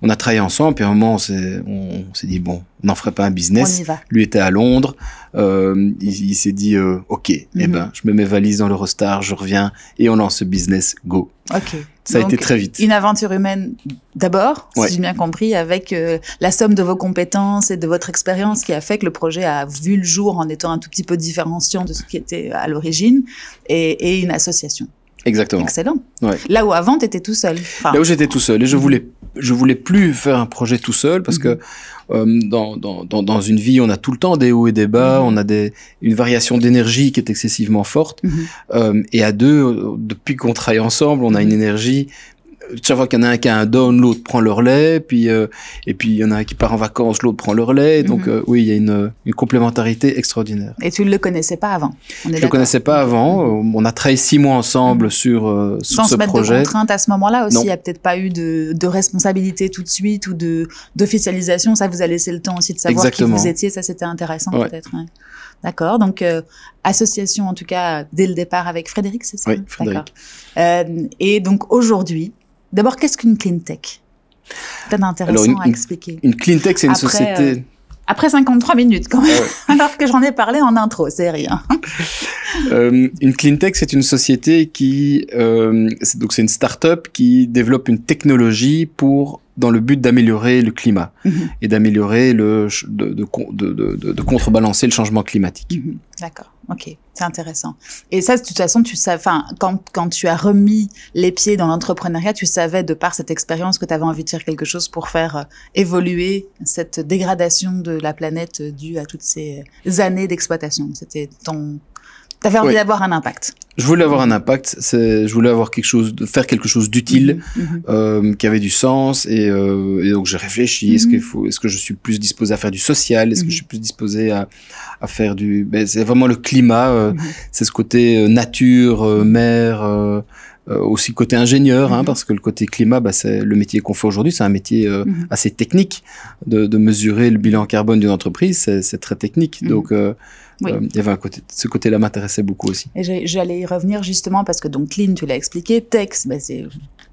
On a travaillé ensemble, puis à un moment on s'est, on, dit bon, on n'en ferait pas un business. Lui était à Londres, il, il s'est dit euh, ok, eh mhm. ben je mets mes valises dans l'Eurostar, je reviens et on lance ce business, go. Ok. Ça a été très vite. Une aventure humaine d'abord, si j'ai bien compris, avec euh, la somme de vos compétences et de votre expérience qui a fait que le projet a vu le jour en étant un tout petit peu différenciant de ce qui était à l'origine, et, et, une association. Exactement. Excellent. Ouais. Là où avant, tu étais tout seul. Là où j'étais tout seul. Et je voulais, je voulais plus faire un projet tout seul parce que euh, dans, dans, dans, une vie, on a tout le temps des hauts et des bas, on a des, une variation d'énergie qui est excessivement forte. Euh, et à deux, depuis qu'on travaille ensemble, on a une énergie chaque fois qu'il y en a un qui a un down, l'autre prend le relais, puis euh, et puis il y en a un qui part en vacances, l'autre prend le relais. Donc mhm. euh, oui, il y a une, une, complémentarité extraordinaire. Et tu ne le connaissais pas avant Je ne le connaissais pas avant. On a travaillé six mois ensemble mhm. sur, euh, sur Sans ce se mettre projet. de contraintes à ce moment-là aussi? Il n'y a peut-être pas eu de, de, responsabilité tout de suite ou de d'officialisation. Ça vous a laissé le temps aussi de savoir qui vous étiez. Ça c'était intéressant peut-être. D'accord. Donc, euh, association en tout cas dès le départ avec Frédéric, c'est ça? Oui, Frédéric. Euh, et donc aujourd'hui, d'abord, qu'est-ce qu'une clean tech? Peut-être intéressant à expliquer. Une clean tech, c'est une société. Euh, après 53 minutes quand même, alors que j'en ai parlé en intro, c'est rien. euh, une clean tech, c'est une société qui, euh, donc c'est une start-up qui développe une technologie pour dans le but d'améliorer le climat mhm. et d'améliorer le de, de, de, de, contrebalancer le changement climatique. Mhm. D'accord, ok, c'est intéressant. Et ça, de toute façon, tu sais, enfin, quand, quand tu as remis les pieds dans l'entrepreneuriat, tu savais de par cette expérience que tu avais envie de faire quelque chose pour faire euh, évoluer cette dégradation de la planète due à toutes ces années d'exploitation. C'était ton T'avais envie d'avoir un impact. Je voulais avoir un impact. Je voulais avoir quelque chose, de faire quelque chose d'utile, mhm, mhm. euh, qui avait du sens. Et, euh, et donc j'ai réfléchi. Est-ce qu'il mhm. faut, est-ce que je suis plus disposé à faire du social Est-ce que je suis plus disposé à, à faire du ben, C'est vraiment le climat. Euh, c'est ce côté euh, nature, euh, mer. Euh, aussi côté ingénieur, hein, parce que le côté climat, bah, c'est le métier qu'on fait aujourd'hui, c'est un métier assez technique de, de, mesurer le bilan carbone d'une entreprise, c'est très technique. Donc oui. Euh, il y avait un côté, ce côté-là m'intéressait beaucoup aussi. Et j'allais y revenir justement parce que donc Clean, tu l'as expliqué, Tex, ben c'est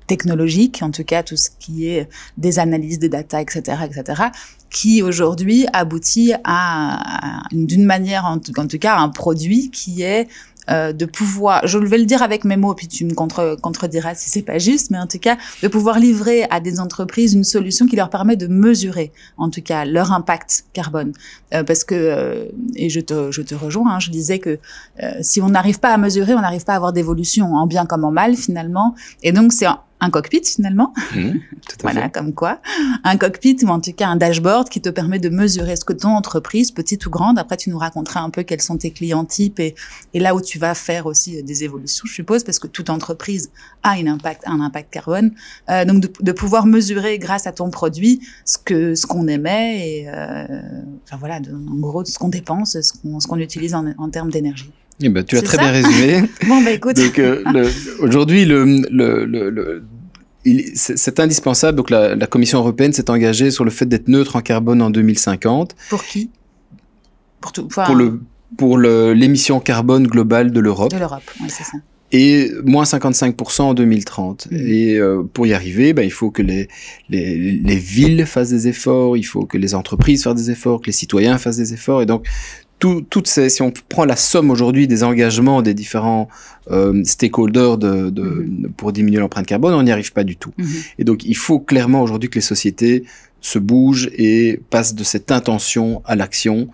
technologique, en tout cas tout ce qui est des analyses des data, etc., etc., qui aujourd'hui aboutit à, d'une manière, en tout, en tout cas, un produit qui est euh, de pouvoir, je vais le dire avec mes mots, puis tu me contre, contrediras si c'est pas juste, mais en tout cas, de pouvoir livrer à des entreprises une solution qui leur permet de mesurer, en tout cas, leur impact carbone. Euh, parce que, euh, et je te, je te rejoins, hein, je disais que si on n'arrive pas à mesurer, on n'arrive pas à avoir d'évolution, en bien comme en mal, finalement. Et donc, c'est un cockpit finalement. Mmh, voilà, comme quoi. Un cockpit ou en tout cas un dashboard qui te permet de mesurer ce que ton entreprise, petite ou grande, après tu nous raconteras un peu quels sont tes clients types et, et là où tu vas faire aussi des évolutions, je suppose, parce que toute entreprise a un impact, un impact carbone. Euh, donc de, de, pouvoir mesurer grâce à ton produit ce que ce qu'on émet et euh, enfin voilà, de, en gros ce qu'on dépense, ce qu'on utilise en, en termes d'énergie. Eh ben, tu as très bien résumé. bon, bah écoute. Donc, euh, aujourd'hui, le, le, le, le c'est indispensable. Donc, la, la Commission européenne s'est engagée sur le fait d'être neutre en carbone en 2050. Pour qui? Pour tout. Enfin... Pour le pour l'émission carbone globale de l'Europe. De l'Europe, oui, c'est ça. Et moins 55% en 2030. Mmh. Et euh, pour y arriver, ben, il faut que les, les, les villes fassent des efforts, il faut que les entreprises fassent des efforts, que les citoyens fassent des efforts. Et donc, toutes ces, si on prend la somme aujourd'hui des engagements des différents euh, stakeholders de, de, mhm. pour diminuer l'empreinte carbone, on n'y arrive pas du tout. Mhm. Et donc, il faut clairement aujourd'hui que les sociétés se bougent et passent de cette intention à l'action.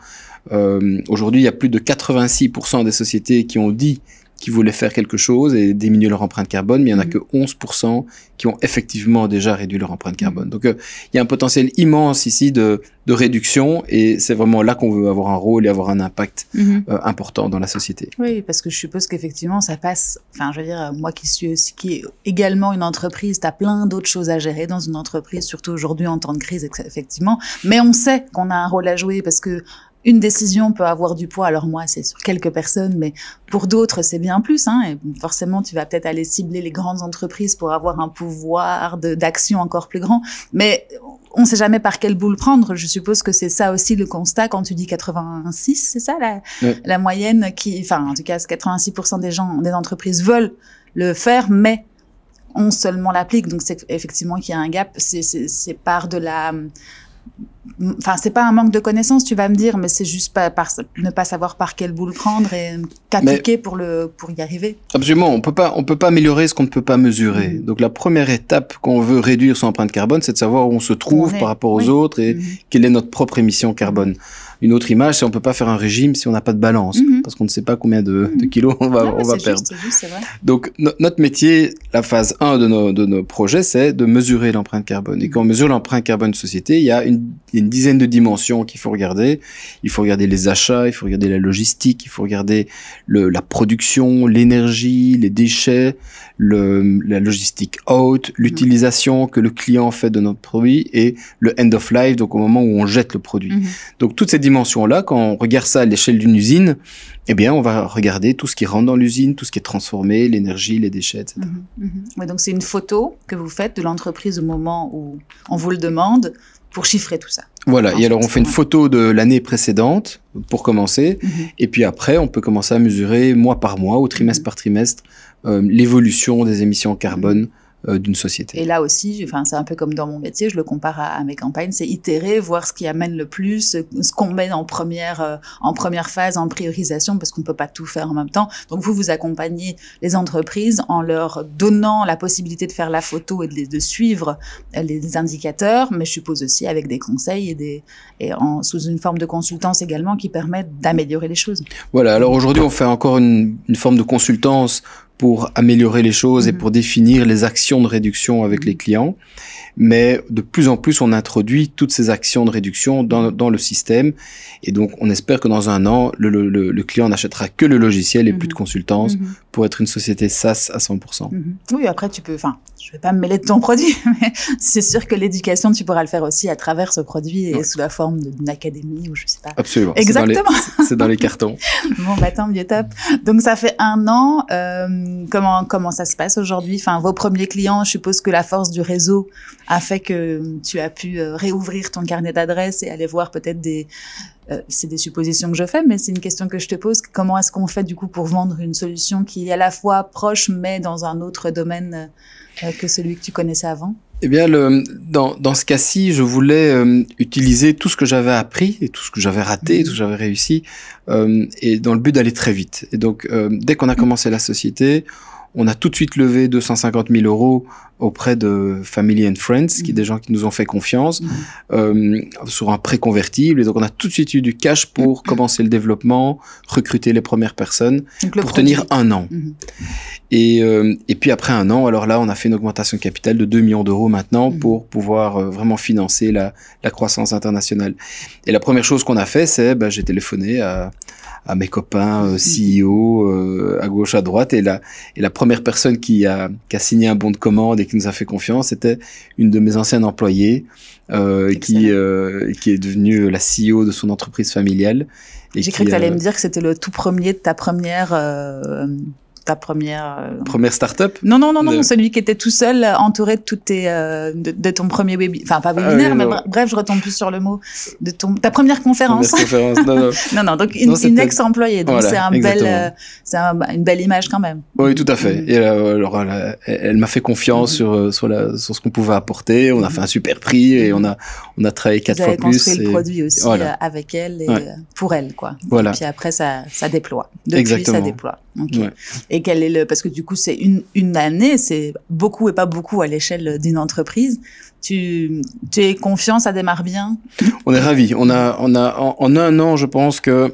Euh, aujourd'hui, il y a plus de 86% des sociétés qui ont dit qui voulaient faire quelque chose et diminuer leur empreinte carbone, mais il n'y en a mhm. que 11% qui ont effectivement déjà réduit leur empreinte carbone. Donc euh, il y a un potentiel immense ici de, de réduction et c'est vraiment là qu'on veut avoir un rôle et avoir un impact mhm. euh, important dans la société. Oui, parce que je suppose qu'effectivement ça passe, enfin je veux dire, moi qui suis aussi, qui est également une entreprise, tu as plein d'autres choses à gérer dans une entreprise, surtout aujourd'hui en temps de crise, effectivement, mais on sait qu'on a un rôle à jouer parce que une décision peut avoir du poids. Alors moi, c'est sur quelques personnes, mais pour d'autres, c'est bien plus. Hein, et forcément, tu vas peut-être aller cibler les grandes entreprises pour avoir un pouvoir d'action encore plus grand. Mais on ne sait jamais par quelle boule prendre. Je suppose que c'est ça aussi le constat quand tu dis 86, c'est ça la, la moyenne qui, enfin en tout cas, 86% des gens, des entreprises veulent le faire, mais on seulement l'applique. Donc c'est effectivement qu'il y a un gap. C'est par de la Enfin, c'est pas un manque de connaissances, tu vas me dire, mais c'est juste pas, par, ne pas savoir par quelle boule prendre et qu'appliquer pour le pour y arriver. Absolument, on peut pas on peut pas améliorer ce qu'on ne peut pas mesurer. Mm. Donc la première étape qu'on veut réduire son empreinte carbone, c'est de savoir où on se trouve par rapport aux autres et mm. quelle est notre propre émission carbone. Une autre image, c'est on peut pas faire un régime si on n'a pas de balance, mm-hmm. parce qu'on ne sait pas combien de, de mm-hmm. kilos on va, on va perdre. Juste, vrai. Donc notre métier, la phase 1 de nos, de nos projets, c'est de mesurer l'empreinte carbone. Et quand on mesure l'empreinte carbone de société, il y a une une dizaine de dimensions qu'il faut regarder. Il faut regarder les achats, il faut regarder la logistique, il faut regarder le, la production, l'énergie, les déchets, le, la logistique haute, l'utilisation que le client fait de notre produit et le end of life, donc au moment où on jette le produit. Mhm. Donc toutes ces dimensions-là, quand on regarde ça à l'échelle d'une usine, eh bien, on va regarder tout ce qui rentre dans l'usine, tout ce qui est transformé, l'énergie, les déchets, etc. Mhm, mhm. donc c'est une photo que vous faites de l'entreprise au moment où on vous le demande pour chiffrer tout ça. Voilà, et alors on fait une photo de l'année précédente pour commencer, mhm. et puis après on peut commencer à mesurer mois par mois ou trimestre par trimestre euh, l'évolution des émissions carbone euh, d'une société. Et là aussi, enfin, c'est un peu comme dans mon métier, je le compare à, mes campagnes, c'est itérer, voir ce qui amène le plus, ce qu'on met en première, euh, en première phase, en priorisation, parce qu'on ne peut pas tout faire en même temps. Donc vous, vous accompagnez les entreprises en leur donnant la possibilité de faire la photo et de, de suivre les indicateurs, mais je suppose aussi avec des conseils et, des, et en, sous une forme de consultance également qui permettent d'améliorer les choses. Voilà, alors aujourd'hui on fait encore une, une forme de consultance pour améliorer les choses et mhm. pour définir les actions de réduction avec les mhm. clients. Mais de plus en plus, on introduit toutes ces actions de réduction dans, dans le système. Et donc, on espère que dans un an, le, le, le client n'achètera que le logiciel et plus de mhm. consultance pour être une société SaaS à 100%. Oui, après, tu peux, enfin, je vais pas me mêler de ton produit, mais c'est sûr que l'éducation, tu pourras le faire aussi à travers ce produit et sous la forme d'une académie ou je sais pas. Absolument. Exactement. C'est dans, les cartons. bon, bah tant mieux, top. Donc ça fait un an. Euh, comment comment ça se passe aujourd'hui? Enfin, vos premiers clients, je suppose que la force du réseau a fait que tu as pu euh, réouvrir ton carnet d'adresses et aller voir peut-être des euh, c'est des suppositions que je fais, mais c'est une question que je te pose. Comment est-ce qu'on fait du coup pour vendre une solution qui est à la fois proche, mais dans un autre domaine euh, que celui que tu connaissais avant? Eh bien, dans, dans ce cas-ci, je voulais euh, utiliser tout ce que j'avais appris et tout ce que j'avais raté, tout ce que j'avais réussi, euh, et dans le but d'aller très vite. Et donc, dès qu'on a commencé la société, on a tout de suite levé 250 000 euros auprès de Family and Friends, qui est des mhm. gens qui nous ont fait confiance, mhm. euh, sur un prêt convertible. Et donc, on a tout de suite eu du cash pour mhm. commencer le développement, recruter les premières personnes, pour tenir un an. Et, euh, et puis après un an, alors là, on a fait une augmentation de capital de 2 millions d'euros maintenant pour pouvoir euh, vraiment financer la, la croissance internationale. Et la première chose qu'on a fait, c'est, bah, j'ai téléphoné à à mes copains euh, CEO euh, à gauche à droite. Et la et la première personne qui a qui a signé un bon de commande et qui nous a fait confiance c'était une de mes anciennes employées euh, qui euh, qui est devenue la CEO de son entreprise familiale. J'ai cru que tu allais me dire que c'était le tout premier de ta première ta première euh... première startup Non non non non, celui qui était tout seul entouré de toutes tes euh, de, ton premier webinaire enfin pas ah webinaire mais bref, je retombe plus sur le mot de ton ta première conférence. conférence non, non. non non donc une, ex-employée donc c'est un bel euh, c'est une belle image quand même. Oui tout à fait. Mm. Et euh, alors elle, m'a fait confiance mm. sur sur la sur ce qu'on pouvait apporter, on a mm. fait un super prix et on a on a travaillé quatre fois plus. Vous construit le produit aussi avec elle et pour elle quoi. Voilà. Et puis après ça ça déploie. Depuis Exactement. ça déploie. Okay. Et quel est le parce que du coup c'est une une année, c'est beaucoup et pas beaucoup à l'échelle d'une entreprise. Tu tu es confiant, ça démarre bien? On est ravi. On a on a en, un an, je pense que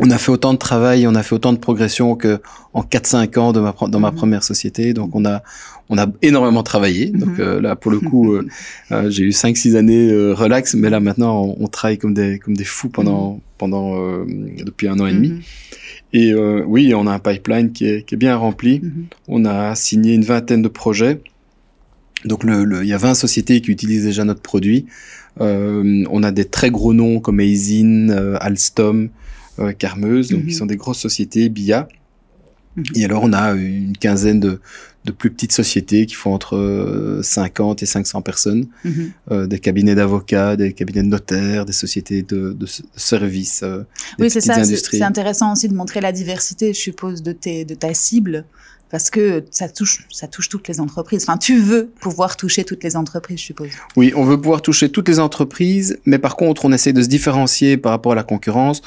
on a fait autant de travail, on a fait autant de progression que en 4-5 ans de ma, dans ma mhm. première société. Donc on a on a énormément travaillé. Donc mhm. euh, là pour le coup, euh, euh, j'ai eu 5-6 années relax, mais là maintenant on, travaille comme des comme des fous pendant mhm. pendant depuis un an et demi. Et euh, oui, on a un pipeline qui est, qui est bien rempli. Mhm. On a signé une vingtaine de projets. Donc le, il y a 20 sociétés qui utilisent déjà notre produit. Euh, on a des très gros noms comme Aisin, euh, Alstom, Carmeuse, donc qui mhm. sont des grosses sociétés, BIA. Mhm. Et alors on a une quinzaine de, de plus petites sociétés qui font entre 50 euh, et 500 personnes, mhm. euh, des cabinets d'avocats, des cabinets de notaires, des sociétés de, de, services, euh, des oui, c'est ça. C'est intéressant aussi de montrer la diversité, je suppose, de, tes, de ta cible, parce que ça touche, ça touche toutes les entreprises. Enfin, tu veux pouvoir toucher toutes les entreprises, je suppose. Oui, on veut pouvoir toucher toutes les entreprises, mais par contre, on essaie de se différencier par rapport à la concurrence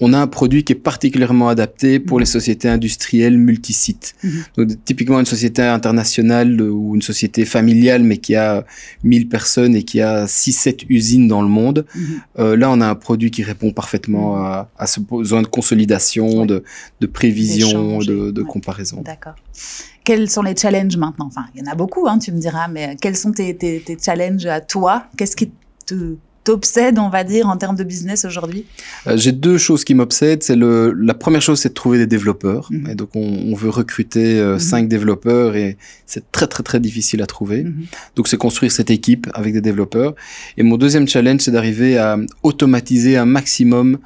on a un produit qui est particulièrement adapté pour les mhm. sociétés industrielles multisites. Mhm. Donc, typiquement une société internationale ou une société familiale, mais qui a 1000 personnes et qui a 6-7 usines dans le monde. Mhm. Euh, là, on a un produit qui répond parfaitement à, ce besoin de consolidation, de, prévision, de, comparaison. D'accord. Quels sont les challenges maintenant? Enfin, il y en a beaucoup, hein, tu me diras, mais quels sont tes, tes challenges à toi? Qu'est-ce qui te t'obsède, on va dire, en termes de business aujourd'hui euh, J'ai deux choses qui m'obsèdent. C'est le, la première chose, c'est de trouver des développeurs. Mhm. Et donc, on, veut recruter euh, mhm. cinq développeurs et c'est très, très, très difficile à trouver. Mhm. Donc, c'est construire cette équipe avec des développeurs. Et mon deuxième challenge, c'est d'arriver à automatiser un maximum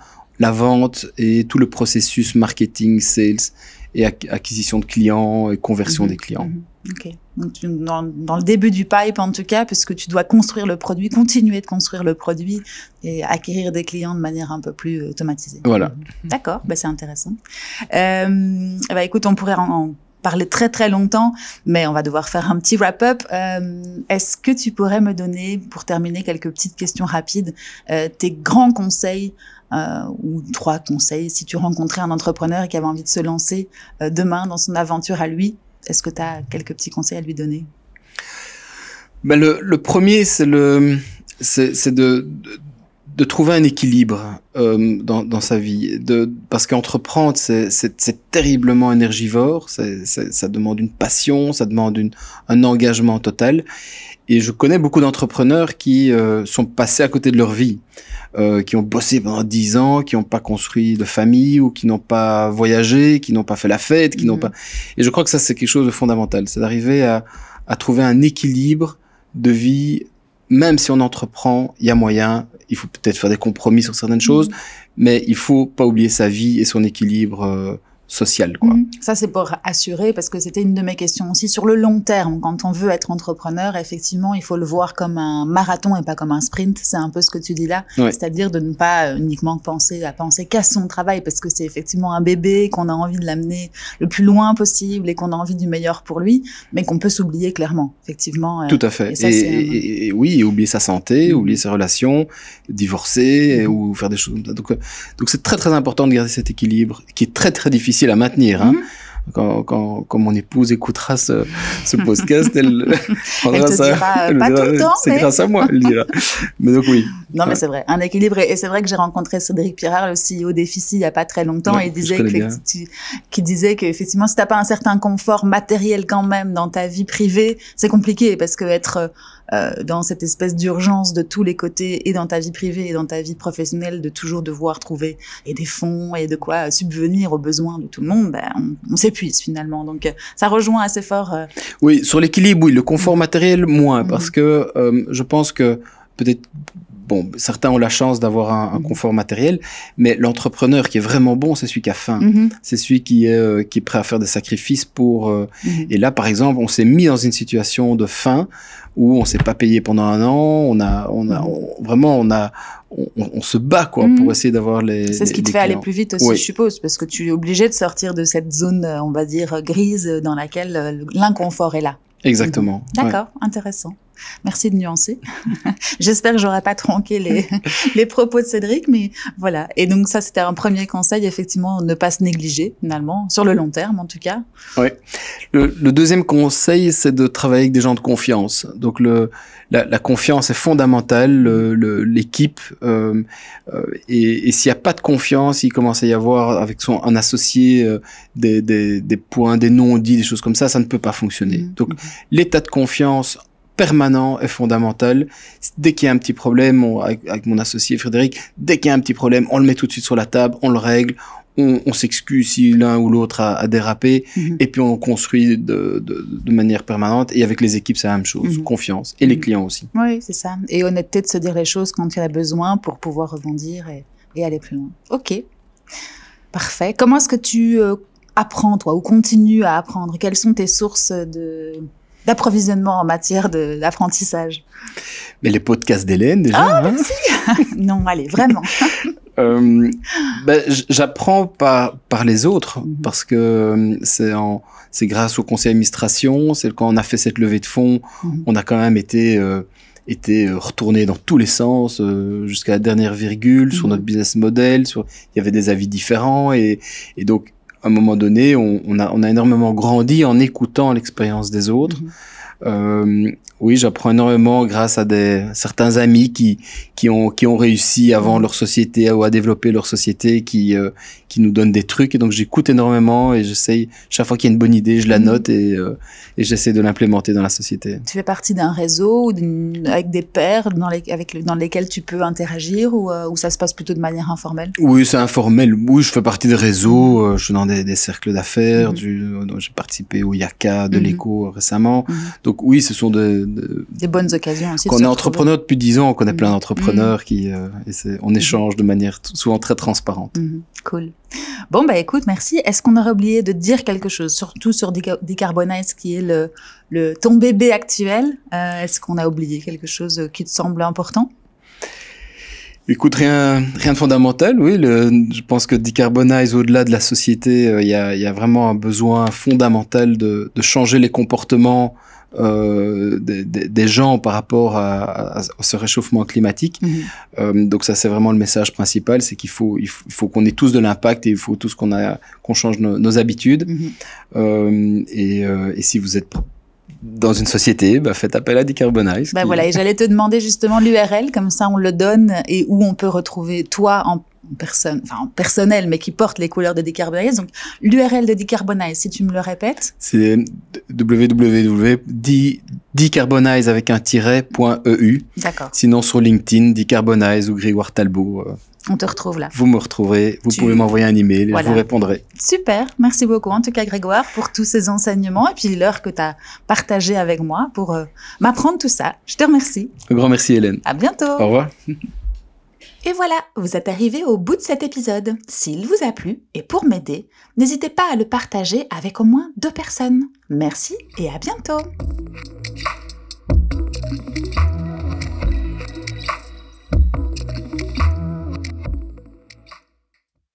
la vente et tout le processus marketing, sales et acquisition de clients et conversion des clients. Ok. Donc, dans, dans, le début du pipe, en tout cas, puisque tu dois construire le produit, continuer de construire le produit et acquérir des clients de manière un peu plus automatisée. Voilà. D'accord, bah, c'est intéressant. Euh, bah, écoute, on pourrait en, parler très très longtemps, mais on va devoir faire un petit wrap-up. Euh, Est-ce que tu pourrais me donner, pour terminer, quelques petites questions rapides, euh, tes grands conseils euh, ou trois conseils si tu rencontrais un entrepreneur qui avait envie de se lancer euh, demain dans son aventure à lui est-ce que tu as quelques petits conseils à lui donner? Ben le, premier, c'est le, c'est de, de, trouver un équilibre euh, dans, sa vie. De, parce qu'entreprendre, c'est terriblement énergivore. ça demande une passion, ça demande un engagement total. Et je connais beaucoup d'entrepreneurs qui euh, sont passés à côté de leur vie. Euh, qui ont bossé pendant dix ans, qui n'ont pas construit de famille ou qui n'ont pas voyagé, qui n'ont pas fait la fête, qui n'ont mhm. pas. Et je crois que ça c'est quelque chose de fondamental, c'est d'arriver à, à trouver un équilibre de vie. Même si on entreprend, il y a moyen. Il faut peut-être faire des compromis sur certaines choses, mhm. mais il faut pas oublier sa vie et son équilibre. Euh, social. Quoi. Mhm. Ça, c'est pour assurer, parce que c'était une de mes questions aussi. Sur le long terme, quand on veut être entrepreneur, effectivement, il faut le voir comme un marathon et pas comme un sprint. C'est un peu ce que tu dis là. C'est-à-dire de ne pas uniquement penser à penser qu'à son travail, parce que c'est effectivement un bébé, qu'on a envie de l'amener le plus loin possible et qu'on a envie du meilleur pour lui, mais qu'on peut s'oublier clairement, effectivement. Euh, Tout à fait. Et, oui, oublier sa santé, mhm. oublier ses relations, divorcer mhm. ou faire des choses comme ça. Donc, euh, donc c'est très très important de garder cet équilibre qui est très très difficile à maintenir. Hein. Mhm. Quand, quand, quand, mon épouse écoutera ce, ce podcast, elle prendra elle ça. Dira, pas tout le temps. C'est grâce à moi, elle dira. mais donc oui. Non, mais c'est vrai, un équilibre. Et c'est vrai que j'ai rencontré Cédric Pirard, le CEO d'Effici, il y a pas très longtemps, et il disait que, qui disait qu'effectivement, si t'as pas un certain confort matériel quand même dans ta vie privée, c'est compliqué parce que être euh, dans cette espèce d'urgence de tous les côtés et dans ta vie privée et dans ta vie professionnelle de toujours devoir trouver et des fonds et de quoi subvenir aux besoins de tout le monde, ben, on, s'épuise finalement. Donc euh, ça rejoint assez fort. Euh, oui, sur l'équilibre, oui, le confort matériel moins, parce mm-hmm. que je pense que peut-être bon, certains ont la chance d'avoir un, mm-hmm. confort matériel, mais l'entrepreneur qui est vraiment bon, c'est celui qui a faim. Mm-hmm. C'est celui qui est, qui est prêt à faire des sacrifices pour. Et là, par exemple, on s'est mis dans une situation de faim où on s'est pas payé pendant un an, on a, on a, vraiment, on a, on, se bat quoi pour essayer d'avoir les. C'est ce qui te fait aller plus vite aussi, je suppose, parce que tu es obligé de sortir de cette zone, euh, on va dire grise, dans laquelle euh, l'inconfort est là. Exactement. D'accord, intéressant. Merci de nuancer. J'espère que j'aurai pas tronqué les, les propos de Cédric, mais voilà. Et donc ça, c'était un premier conseil, effectivement, ne pas se négliger, finalement, sur le long terme, en tout cas. Oui. Le, deuxième conseil, c'est de travailler avec des gens de confiance. Donc le, la, confiance est fondamentale, l'équipe. Euh, euh, et, s'il n'y a pas de confiance, il commence à y avoir avec son un associé euh, des, des, des, points, des non-dits, des choses comme ça, ça ne peut pas fonctionner. Mmh. Donc l'état de confiance permanent est fondamental. Dès qu'il y a un petit problème, avec, mon associé Frédéric, dès qu'il y a un petit problème, on le met tout de suite sur la table, on le règle, on, s'excuse si l'un ou l'autre a, dérapé, mhm. et puis on construit de, manière permanente. Et avec les équipes, c'est la même chose, mhm. confiance, et les mhm. clients aussi. Oui, c'est ça. Et honnêteté de se dire les choses quand il y a besoin pour pouvoir rebondir et, aller plus loin. Ok, parfait. Comment est-ce que tu euh, apprends, toi, ou continues à apprendre? Quelles sont tes sources de d'approvisionnement en matière d'apprentissage Mais les podcasts d'Hélène, déjà. Ah, hein merci Non, allez, vraiment. euh, ben, J'apprends par, par les autres, mhm. parce que euh, c'est en c'est grâce au conseil d'administration, c'est quand on a fait cette levée de fonds, mhm. on a quand même été... Euh, été euh, retourné dans tous les sens euh, jusqu'à la dernière virgule sur mhm. notre business model sur il y avait des avis différents et, et donc un moment donné, on, a, énormément grandi en écoutant l'expérience des autres. Mhm. Oui, j'apprends énormément grâce à des certains amis qui qui ont qui ont réussi avant leur société ou à développer leur société, qui euh, qui nous donnent des trucs et donc j'écoute énormément et j'essaye chaque fois qu'il y a une bonne idée, je la mhm. note et euh, et j'essaie de l'implémenter dans la société. Tu fais partie d'un réseau avec des pairs dans les avec dans lesquels tu peux interagir ou ou ça se passe plutôt de manière informelle? Oui, c'est informel. Oui, je fais partie des réseaux, je suis dans des, des cercles d'affaires, mhm. j'ai participé au Yaka de mhm. l'écho récemment. Donc oui, ce sont des des bonnes occasions aussi. Quand on est entrepreneur depuis 10 ans, on connaît plein mm. d'entrepreneurs mm. qui, euh, on échange de manière souvent très transparente. Mm. Cool. Bon, bah écoute, merci. Est-ce qu'on aurait oublié de dire quelque chose, surtout sur Decarbonize, qui est le, le ton bébé actuel? Euh, Est-ce qu'on a oublié quelque chose qui te semble important? Écoute, rien, rien de fondamental. Oui, le, je pense que Decarbonize, au-delà de la société, euh, il y, a, y, a, vraiment un besoin fondamental de, de changer les comportements euh, des, des, gens par rapport à, à, ce réchauffement climatique. Mhm. Euh, donc ça, c'est vraiment le message principal, c'est qu'il faut, il faut, qu'on ait tous de l'impact et il faut tous qu'on a, qu'on change nos, habitudes. Mhm. Euh, et, et si vous êtes dans une société, bah, faites appel à Decarbonize. Bah voilà, et j'allais te demander justement l'URL, comme ça on le donne et où on peut retrouver toi en personne, enfin personnel, mais qui porte les couleurs de Decarbonize. Donc l'URL de Decarbonize, si tu me le répètes. C'est www.decarbonize avec un tiret.eu. D'accord. Sinon sur LinkedIn, Decarbonize ou Grégoire Talbot. Euh, On te retrouve là. Vous me retrouverez, vous pouvez m'envoyer un email et je vous répondrai. Super, merci beaucoup en tout cas Grégoire pour tous ces enseignements et puis l'heure que tu as partagée avec moi pour euh, m'apprendre tout ça. Je te remercie. Un grand merci Hélène. À bientôt. Au revoir. Et voilà, vous êtes arrivé au bout de cet épisode. S'il vous a plu, et pour m'aider, n'hésitez pas à le partager avec au moins deux personnes. Merci et à bientôt